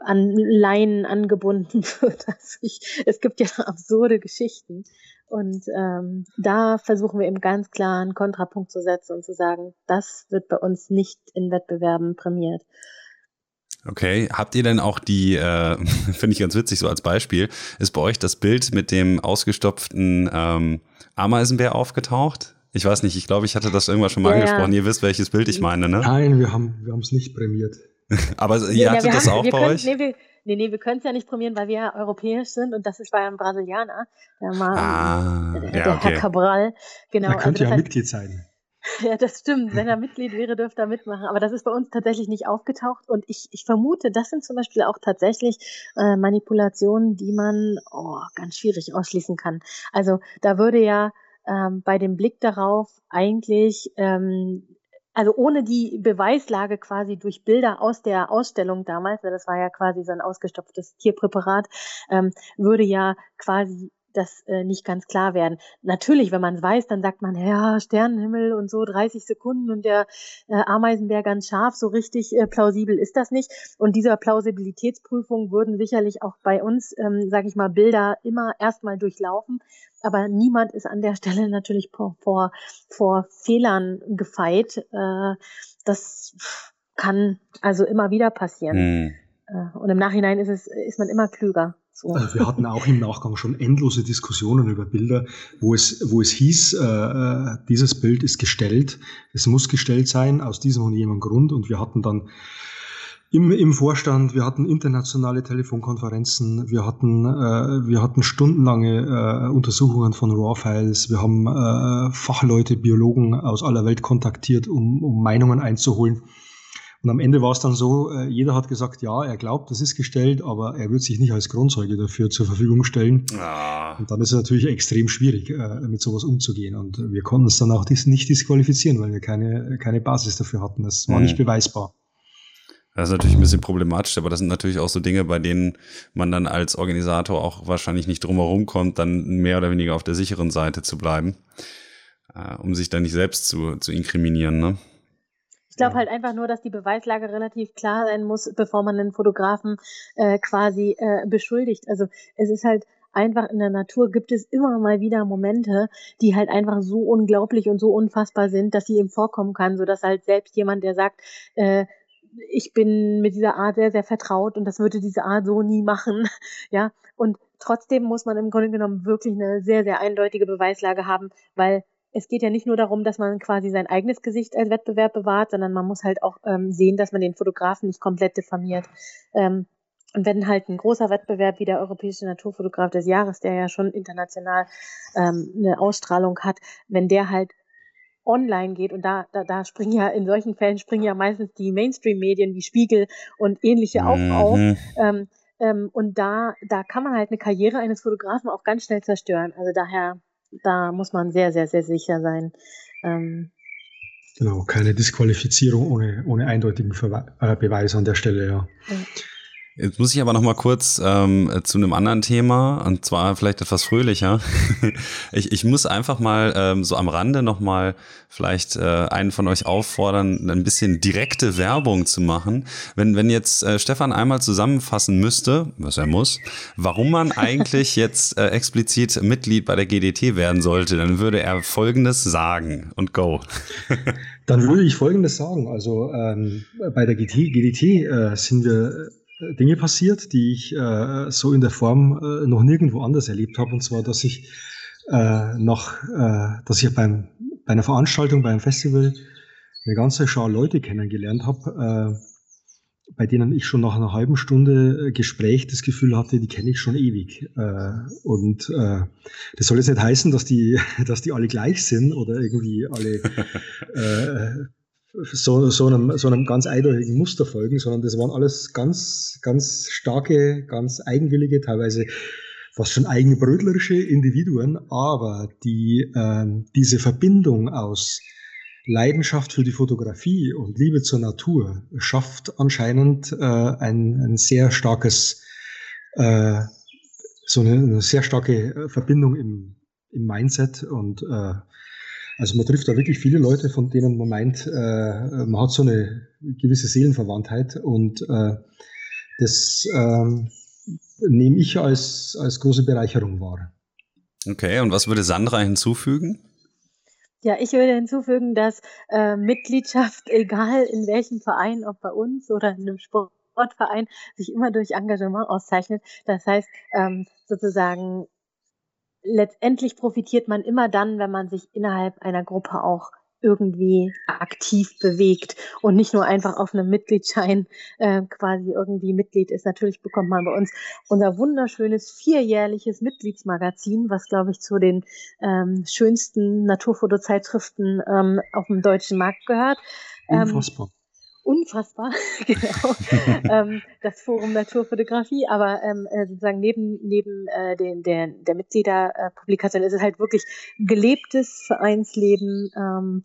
an Leinen angebunden wird. Also ich, es gibt ja absurde Geschichten. Und ähm, da versuchen wir eben ganz klar einen Kontrapunkt zu setzen und zu sagen, das wird bei uns nicht in Wettbewerben prämiert. Okay, habt ihr denn auch die, äh, finde ich ganz witzig, so als Beispiel, ist bei euch das Bild mit dem ausgestopften ähm, Ameisenbär aufgetaucht? Ich weiß nicht, ich glaube, ich hatte das irgendwann schon mal ja, angesprochen. Ja. Ihr wisst, welches Bild ich meine, ne? Nein, wir haben wir es nicht prämiert. Aber ihr ja, hattet das haben, auch bei können, euch? Nee, wir, nee, nee, wir können es ja nicht prämieren, weil wir ja europäisch sind und das ist bei einem Brasilianer, der, mal, ah, der, der okay. Herr Cabral. Genau. Er könnte also ja Mitglied sein. Ja, das stimmt. Wenn er Mitglied wäre, dürfte er mitmachen. Aber das ist bei uns tatsächlich nicht aufgetaucht. Und ich, ich vermute, das sind zum Beispiel auch tatsächlich äh, Manipulationen, die man oh, ganz schwierig ausschließen kann. Also da würde ja ähm, bei dem Blick darauf eigentlich, ähm, also ohne die Beweislage quasi durch Bilder aus der Ausstellung damals, das war ja quasi so ein ausgestopftes Tierpräparat, ähm, würde ja quasi das äh, nicht ganz klar werden. Natürlich, wenn man es weiß, dann sagt man, ja, Sternenhimmel und so 30 Sekunden und der äh, Ameisenbär ganz scharf, so richtig äh, plausibel ist das nicht. Und dieser Plausibilitätsprüfung würden sicherlich auch bei uns, ähm, sage ich mal, Bilder immer erstmal durchlaufen. Aber niemand ist an der Stelle natürlich vor, vor, vor Fehlern gefeit. Äh, das kann also immer wieder passieren. Hm. Äh, und im Nachhinein ist es, ist man immer klüger. So. Also wir hatten auch im Nachgang schon endlose Diskussionen über Bilder, wo es, wo es hieß, äh, äh, dieses Bild ist gestellt, es muss gestellt sein aus diesem und jenem Grund. Und wir hatten dann im, im Vorstand, wir hatten internationale Telefonkonferenzen, wir hatten, äh, wir hatten stundenlange äh, Untersuchungen von RAW-Files, wir haben äh, Fachleute, Biologen aus aller Welt kontaktiert, um, um Meinungen einzuholen. Und am Ende war es dann so, äh, jeder hat gesagt, ja, er glaubt, das ist gestellt, aber er wird sich nicht als Grundzeuge dafür zur Verfügung stellen. Ah. Und dann ist es natürlich extrem schwierig, äh, mit sowas umzugehen. Und wir konnten es dann auch nicht disqualifizieren, weil wir keine, keine Basis dafür hatten. Das war hm. nicht beweisbar. Das ist natürlich ein bisschen problematisch, aber das sind natürlich auch so Dinge, bei denen man dann als Organisator auch wahrscheinlich nicht drumherum kommt, dann mehr oder weniger auf der sicheren Seite zu bleiben, äh, um sich dann nicht selbst zu, zu inkriminieren. Ne? Glaube halt einfach nur, dass die Beweislage relativ klar sein muss, bevor man den Fotografen äh, quasi äh, beschuldigt. Also es ist halt einfach in der Natur gibt es immer mal wieder Momente, die halt einfach so unglaublich und so unfassbar sind, dass sie ihm vorkommen kann, so dass halt selbst jemand, der sagt, äh, ich bin mit dieser Art sehr, sehr vertraut und das würde diese Art so nie machen, ja. Und trotzdem muss man im Grunde genommen wirklich eine sehr, sehr eindeutige Beweislage haben, weil es geht ja nicht nur darum, dass man quasi sein eigenes Gesicht als Wettbewerb bewahrt, sondern man muss halt auch ähm, sehen, dass man den Fotografen nicht komplett diffamiert. Ähm, und wenn halt ein großer Wettbewerb wie der Europäische Naturfotograf des Jahres, der ja schon international ähm, eine Ausstrahlung hat, wenn der halt online geht und da, da, da springen ja in solchen Fällen springen ja meistens die Mainstream-Medien wie Spiegel und ähnliche auch mhm. auf. Ähm, ähm, und da, da kann man halt eine Karriere eines Fotografen auch ganz schnell zerstören. Also daher da muss man sehr, sehr, sehr sicher sein. Ähm, genau, keine Disqualifizierung ohne, ohne eindeutigen Verwe äh, Beweis an der Stelle, ja. ja. Jetzt muss ich aber noch mal kurz ähm, zu einem anderen Thema und zwar vielleicht etwas fröhlicher. ich, ich muss einfach mal ähm, so am Rande noch mal vielleicht äh, einen von euch auffordern, ein bisschen direkte Werbung zu machen. Wenn, wenn jetzt äh, Stefan einmal zusammenfassen müsste, was er muss, warum man eigentlich jetzt äh, explizit Mitglied bei der GDT werden sollte, dann würde er Folgendes sagen und go. dann würde ich Folgendes sagen. Also ähm, bei der GDT, GDT äh, sind wir Dinge passiert, die ich äh, so in der Form äh, noch nirgendwo anders erlebt habe. Und zwar, dass ich äh, nach, äh, dass ich beim, bei einer Veranstaltung, beim Festival eine ganze Schar Leute kennengelernt habe, äh, bei denen ich schon nach einer halben Stunde äh, Gespräch das Gefühl hatte, die kenne ich schon ewig. Äh, und äh, das soll jetzt nicht heißen, dass die, dass die alle gleich sind oder irgendwie alle äh, so, so, einem, so einem ganz eindeutigen Muster folgen, sondern das waren alles ganz, ganz starke, ganz eigenwillige, teilweise fast schon eigenbrötlerische Individuen, aber die ähm, diese Verbindung aus Leidenschaft für die Fotografie und Liebe zur Natur schafft anscheinend äh, ein, ein sehr starkes, äh, so eine, eine sehr starke Verbindung im, im Mindset und äh, also man trifft da wirklich viele Leute, von denen man meint, äh, man hat so eine gewisse Seelenverwandtheit und äh, das ähm, nehme ich als, als große Bereicherung wahr. Okay, und was würde Sandra hinzufügen? Ja, ich würde hinzufügen, dass äh, Mitgliedschaft, egal in welchem Verein, ob bei uns oder in einem Sportverein, sich immer durch Engagement auszeichnet. Das heißt, ähm, sozusagen, letztendlich profitiert man immer dann, wenn man sich innerhalb einer Gruppe auch irgendwie aktiv bewegt und nicht nur einfach auf einem Mitgliedsschein äh, quasi irgendwie Mitglied ist. Natürlich bekommt man bei uns unser wunderschönes vierjährliches Mitgliedsmagazin, was glaube ich zu den ähm, schönsten Naturfotozeitschriften ähm, auf dem deutschen Markt gehört. Ähm, Unfassbar unfassbar, genau, ähm, das Forum Naturfotografie, aber ähm, äh, sozusagen neben, neben äh, den, der, der Mitgliederpublikation ist es halt wirklich gelebtes Vereinsleben, ähm,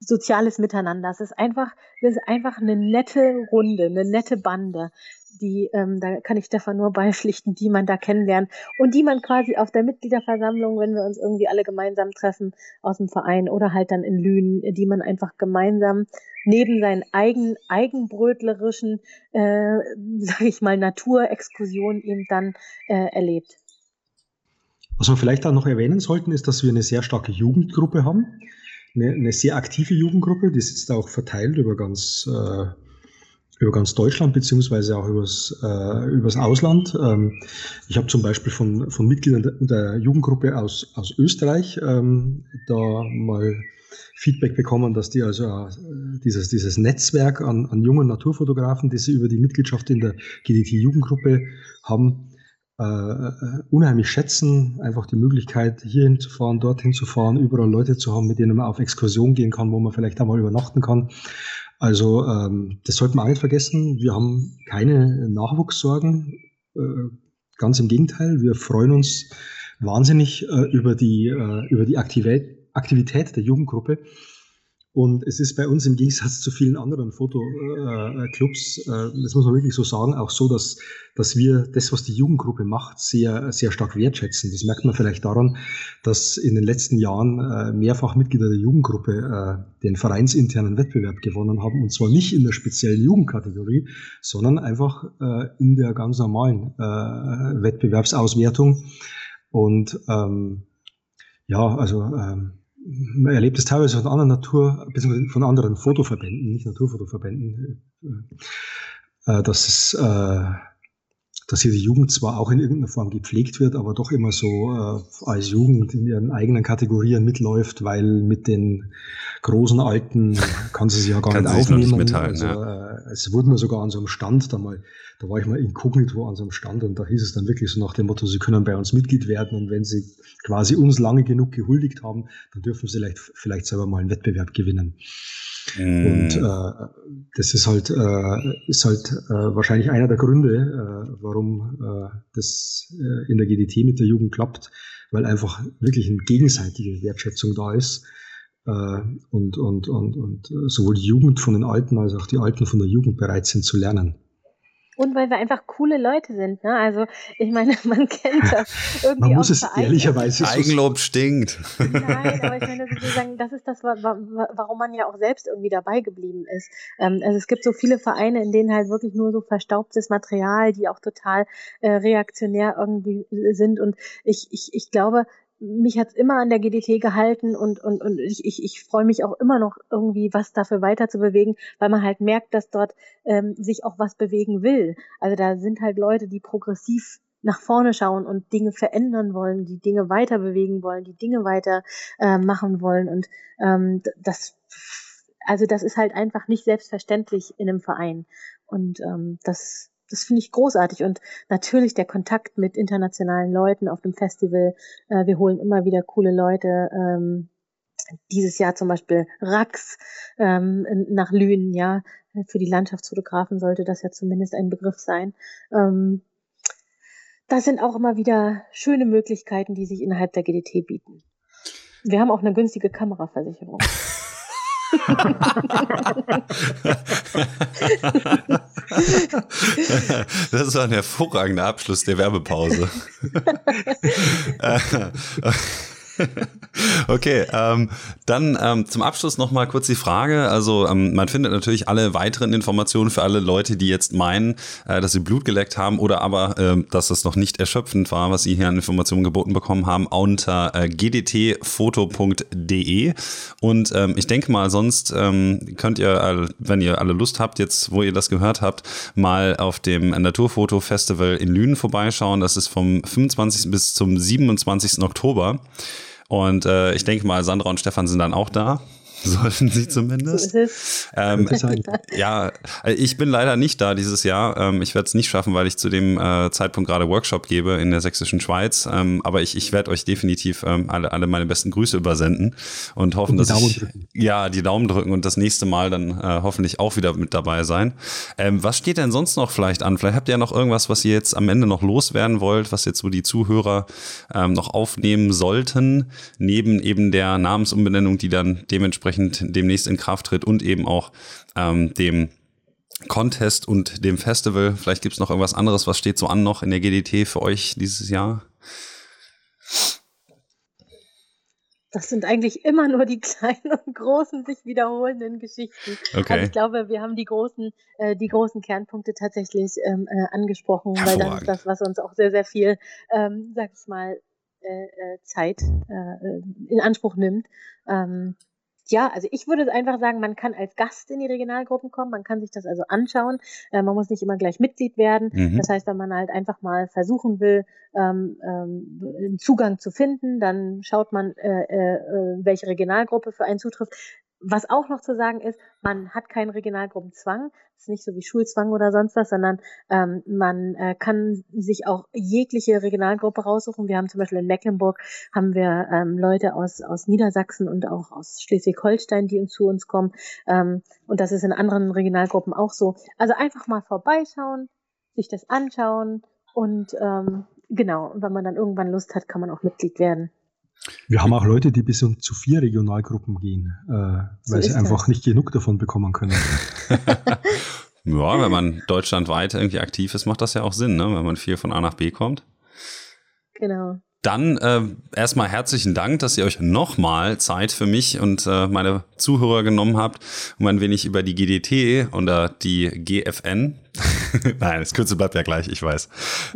soziales Miteinander. Es ist einfach, es ist einfach eine nette Runde, eine nette Bande, die, ähm, da kann ich Stefan nur beipflichten, die man da kennenlernt und die man quasi auf der Mitgliederversammlung, wenn wir uns irgendwie alle gemeinsam treffen aus dem Verein oder halt dann in Lünen, die man einfach gemeinsam neben seinen eigen, eigenbrötlerischen, äh, sag ich mal, Naturexkursionen eben dann äh, erlebt. Was wir vielleicht auch noch erwähnen sollten, ist, dass wir eine sehr starke Jugendgruppe haben. Eine, eine sehr aktive Jugendgruppe, die sitzt auch verteilt über ganz äh, über ganz Deutschland beziehungsweise auch übers, äh, übers Ausland. Ähm, ich habe zum Beispiel von, von Mitgliedern der, Jugendgruppe aus, aus Österreich ähm, da mal Feedback bekommen, dass die also äh, dieses, dieses Netzwerk an, an jungen Naturfotografen, die sie über die Mitgliedschaft in der GDT-Jugendgruppe haben, äh, unheimlich schätzen. Einfach die Möglichkeit, hierhin zu fahren, dorthin zu fahren, überall Leute zu haben, mit denen man auf Exkursion gehen kann, wo man vielleicht einmal übernachten kann. Also ähm, das sollte man auch nicht vergessen. Wir haben keine Nachwuchssorgen. Äh, ganz im Gegenteil, wir freuen uns wahnsinnig äh, über die, äh, über die Aktivität, Aktivität der Jugendgruppe. Und es ist bei uns im Gegensatz zu vielen anderen Fotoclubs, äh, äh, das muss man wirklich so sagen, auch so, dass, dass wir das, was die Jugendgruppe macht, sehr, sehr stark wertschätzen. Das merkt man vielleicht daran, dass in den letzten Jahren äh, mehrfach Mitglieder der Jugendgruppe den vereinsinternen Wettbewerb gewonnen haben. Und zwar nicht in der speziellen Jugendkategorie, sondern einfach in der ganz normalen Wettbewerbsauswertung. Und ähm, ja, also ähm, man erlebt es teilweise von anderen Natur, beziehungsweise von anderen Fotoverbänden, nicht Naturfotoverbänden, äh, äh, dass es, äh, dass hier die Jugend zwar auch in irgendeiner Form gepflegt wird, aber doch immer so als Jugend in ihren eigenen Kategorien mitläuft, weil mit den großen Alten kann sie sich ja gar kann nicht aufnehmen. Nicht mithalten, also, ja. äh, es wurde mir sogar an so einem Stand da mal da war ich mal inkognito an so einem Stand und da hieß es dann wirklich so nach dem Motto, Sie können bei uns Mitglied werden und wenn Sie quasi uns lange genug gehuldigt haben, dann dürfen Sie vielleicht, vielleicht selber mal einen Wettbewerb gewinnen. Mm. Und äh, das ist halt, äh, ist halt äh, wahrscheinlich einer der Gründe, äh, warum äh, das äh, in der GDT mit der Jugend klappt, weil einfach wirklich eine gegenseitige Wertschätzung da ist. Äh, und, und, und, und sowohl die Jugend von den Alten als auch die Alten von der Jugend bereit sind zu lernen. Und weil wir einfach coole Leute sind. Ne? Also ich meine, man kennt das irgendwie. Man muss es Verein ehrlicherweise Eigenlob stinkt. Nein, aber ich meine, sozusagen, das ist das, warum man ja auch selbst irgendwie dabei geblieben ist. Ähm, also es gibt so viele Vereine, in denen halt wirklich nur so verstaubtes Material, die auch total äh, reaktionär irgendwie sind. Und ich, ich, ich glaube, mich hat's immer an der GDT gehalten und, und, und ich, ich, ich freue mich auch immer noch irgendwie, was dafür weiter zu bewegen, weil man halt merkt, dass dort ähm, sich auch was bewegen will. Also da sind halt Leute, die progressiv nach vorne schauen und Dinge verändern wollen, die Dinge weiter bewegen wollen, die Dinge weiter äh, machen wollen. Und ähm, das, also das ist halt einfach nicht selbstverständlich in einem Verein. Und ähm, das das finde ich großartig. Und natürlich der Kontakt mit internationalen Leuten auf dem Festival. Äh, wir holen immer wieder coole Leute. Ähm, dieses Jahr zum Beispiel Rax ähm, nach Lünen, ja. Für die Landschaftsfotografen sollte das ja zumindest ein Begriff sein. Ähm, das sind auch immer wieder schöne Möglichkeiten, die sich innerhalb der GDT bieten. Wir haben auch eine günstige Kameraversicherung. das war ein hervorragender Abschluss der Werbepause. okay, ähm, dann ähm, zum Abschluss noch mal kurz die Frage. Also ähm, man findet natürlich alle weiteren Informationen für alle Leute, die jetzt meinen, äh, dass sie Blut geleckt haben oder aber, äh, dass es noch nicht erschöpfend war, was sie hier an Informationen geboten bekommen haben, unter äh, gdtfoto.de. Und ähm, ich denke mal, sonst ähm, könnt ihr, wenn ihr alle Lust habt, jetzt, wo ihr das gehört habt, mal auf dem Naturfoto Festival in Lünen vorbeischauen. Das ist vom 25. bis zum 27. Oktober. Und äh, ich denke mal, Sandra und Stefan sind dann auch da. Sollten sie zumindest. Ähm, ja, ich bin leider nicht da dieses Jahr. Ähm, ich werde es nicht schaffen, weil ich zu dem äh, Zeitpunkt gerade Workshop gebe in der sächsischen Schweiz. Ähm, aber ich, ich werde euch definitiv ähm, alle, alle meine besten Grüße übersenden und hoffen, und dass ich drücken. ja die Daumen drücken und das nächste Mal dann äh, hoffentlich auch wieder mit dabei sein. Ähm, was steht denn sonst noch vielleicht an? Vielleicht habt ihr ja noch irgendwas, was ihr jetzt am Ende noch loswerden wollt, was jetzt so die Zuhörer ähm, noch aufnehmen sollten, neben eben der Namensumbenennung, die dann dementsprechend dementsprechend demnächst in Kraft tritt und eben auch ähm, dem Contest und dem Festival. Vielleicht gibt es noch irgendwas anderes, was steht so an noch in der GDT für euch dieses Jahr? Das sind eigentlich immer nur die kleinen und großen sich wiederholenden Geschichten. Okay. Also ich glaube, wir haben die großen, äh, die großen Kernpunkte tatsächlich ähm, äh, angesprochen, weil das ist das, was uns auch sehr, sehr viel, ähm, sag ich mal, äh, äh Zeit äh, in Anspruch nimmt. Ähm, ja, also ich würde einfach sagen, man kann als Gast in die Regionalgruppen kommen, man kann sich das also anschauen. Äh, man muss nicht immer gleich Mitglied werden. Mhm. Das heißt, wenn man halt einfach mal versuchen will, ähm, ähm, einen Zugang zu finden, dann schaut man, äh, äh, welche Regionalgruppe für einen zutrifft. Was auch noch zu sagen ist, man hat keinen Regionalgruppenzwang. Das ist nicht so wie Schulzwang oder sonst was, sondern ähm, man äh, kann sich auch jegliche Regionalgruppe raussuchen. Wir haben zum Beispiel in Mecklenburg haben wir ähm, Leute aus, aus Niedersachsen und auch aus Schleswig-Holstein, die zu uns kommen. Ähm, und das ist in anderen Regionalgruppen auch so. Also einfach mal vorbeischauen, sich das anschauen und ähm, genau, und wenn man dann irgendwann Lust hat, kann man auch Mitglied werden. Wir haben auch Leute, die bis zu vier Regionalgruppen gehen, äh, weil so sie einfach das. nicht genug davon bekommen können. ja, wenn man deutschlandweit irgendwie aktiv ist, macht das ja auch Sinn, ne? wenn man viel von A nach B kommt. Genau. Dann äh, erstmal herzlichen Dank, dass ihr euch nochmal Zeit für mich und äh, meine Zuhörer genommen habt, um ein wenig über die GDT oder die GFN, nein, das Kürzel bleibt ja gleich, ich weiß,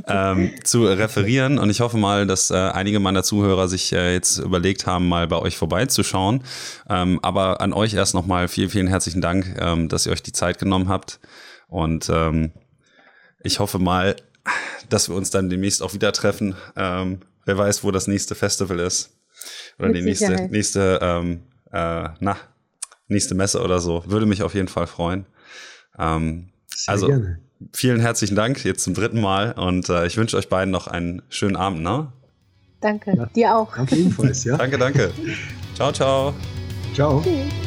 ähm, zu referieren. Und ich hoffe mal, dass äh, einige meiner Zuhörer sich äh, jetzt überlegt haben, mal bei euch vorbeizuschauen. Ähm, aber an euch erst nochmal vielen, vielen herzlichen Dank, ähm, dass ihr euch die Zeit genommen habt. Und ähm, ich hoffe mal, dass wir uns dann demnächst auch wieder treffen. Ähm, Wer weiß, wo das nächste Festival ist. Oder Mit die nächste, nächste, ähm, äh, na, nächste Messe oder so. Würde mich auf jeden Fall freuen. Ähm, also, gerne. vielen herzlichen Dank jetzt zum dritten Mal und äh, ich wünsche euch beiden noch einen schönen Abend, ne? Danke, ja. dir auch. Danke ebenfalls, ja. danke, danke. ciao, ciao. Ciao. Tschüss.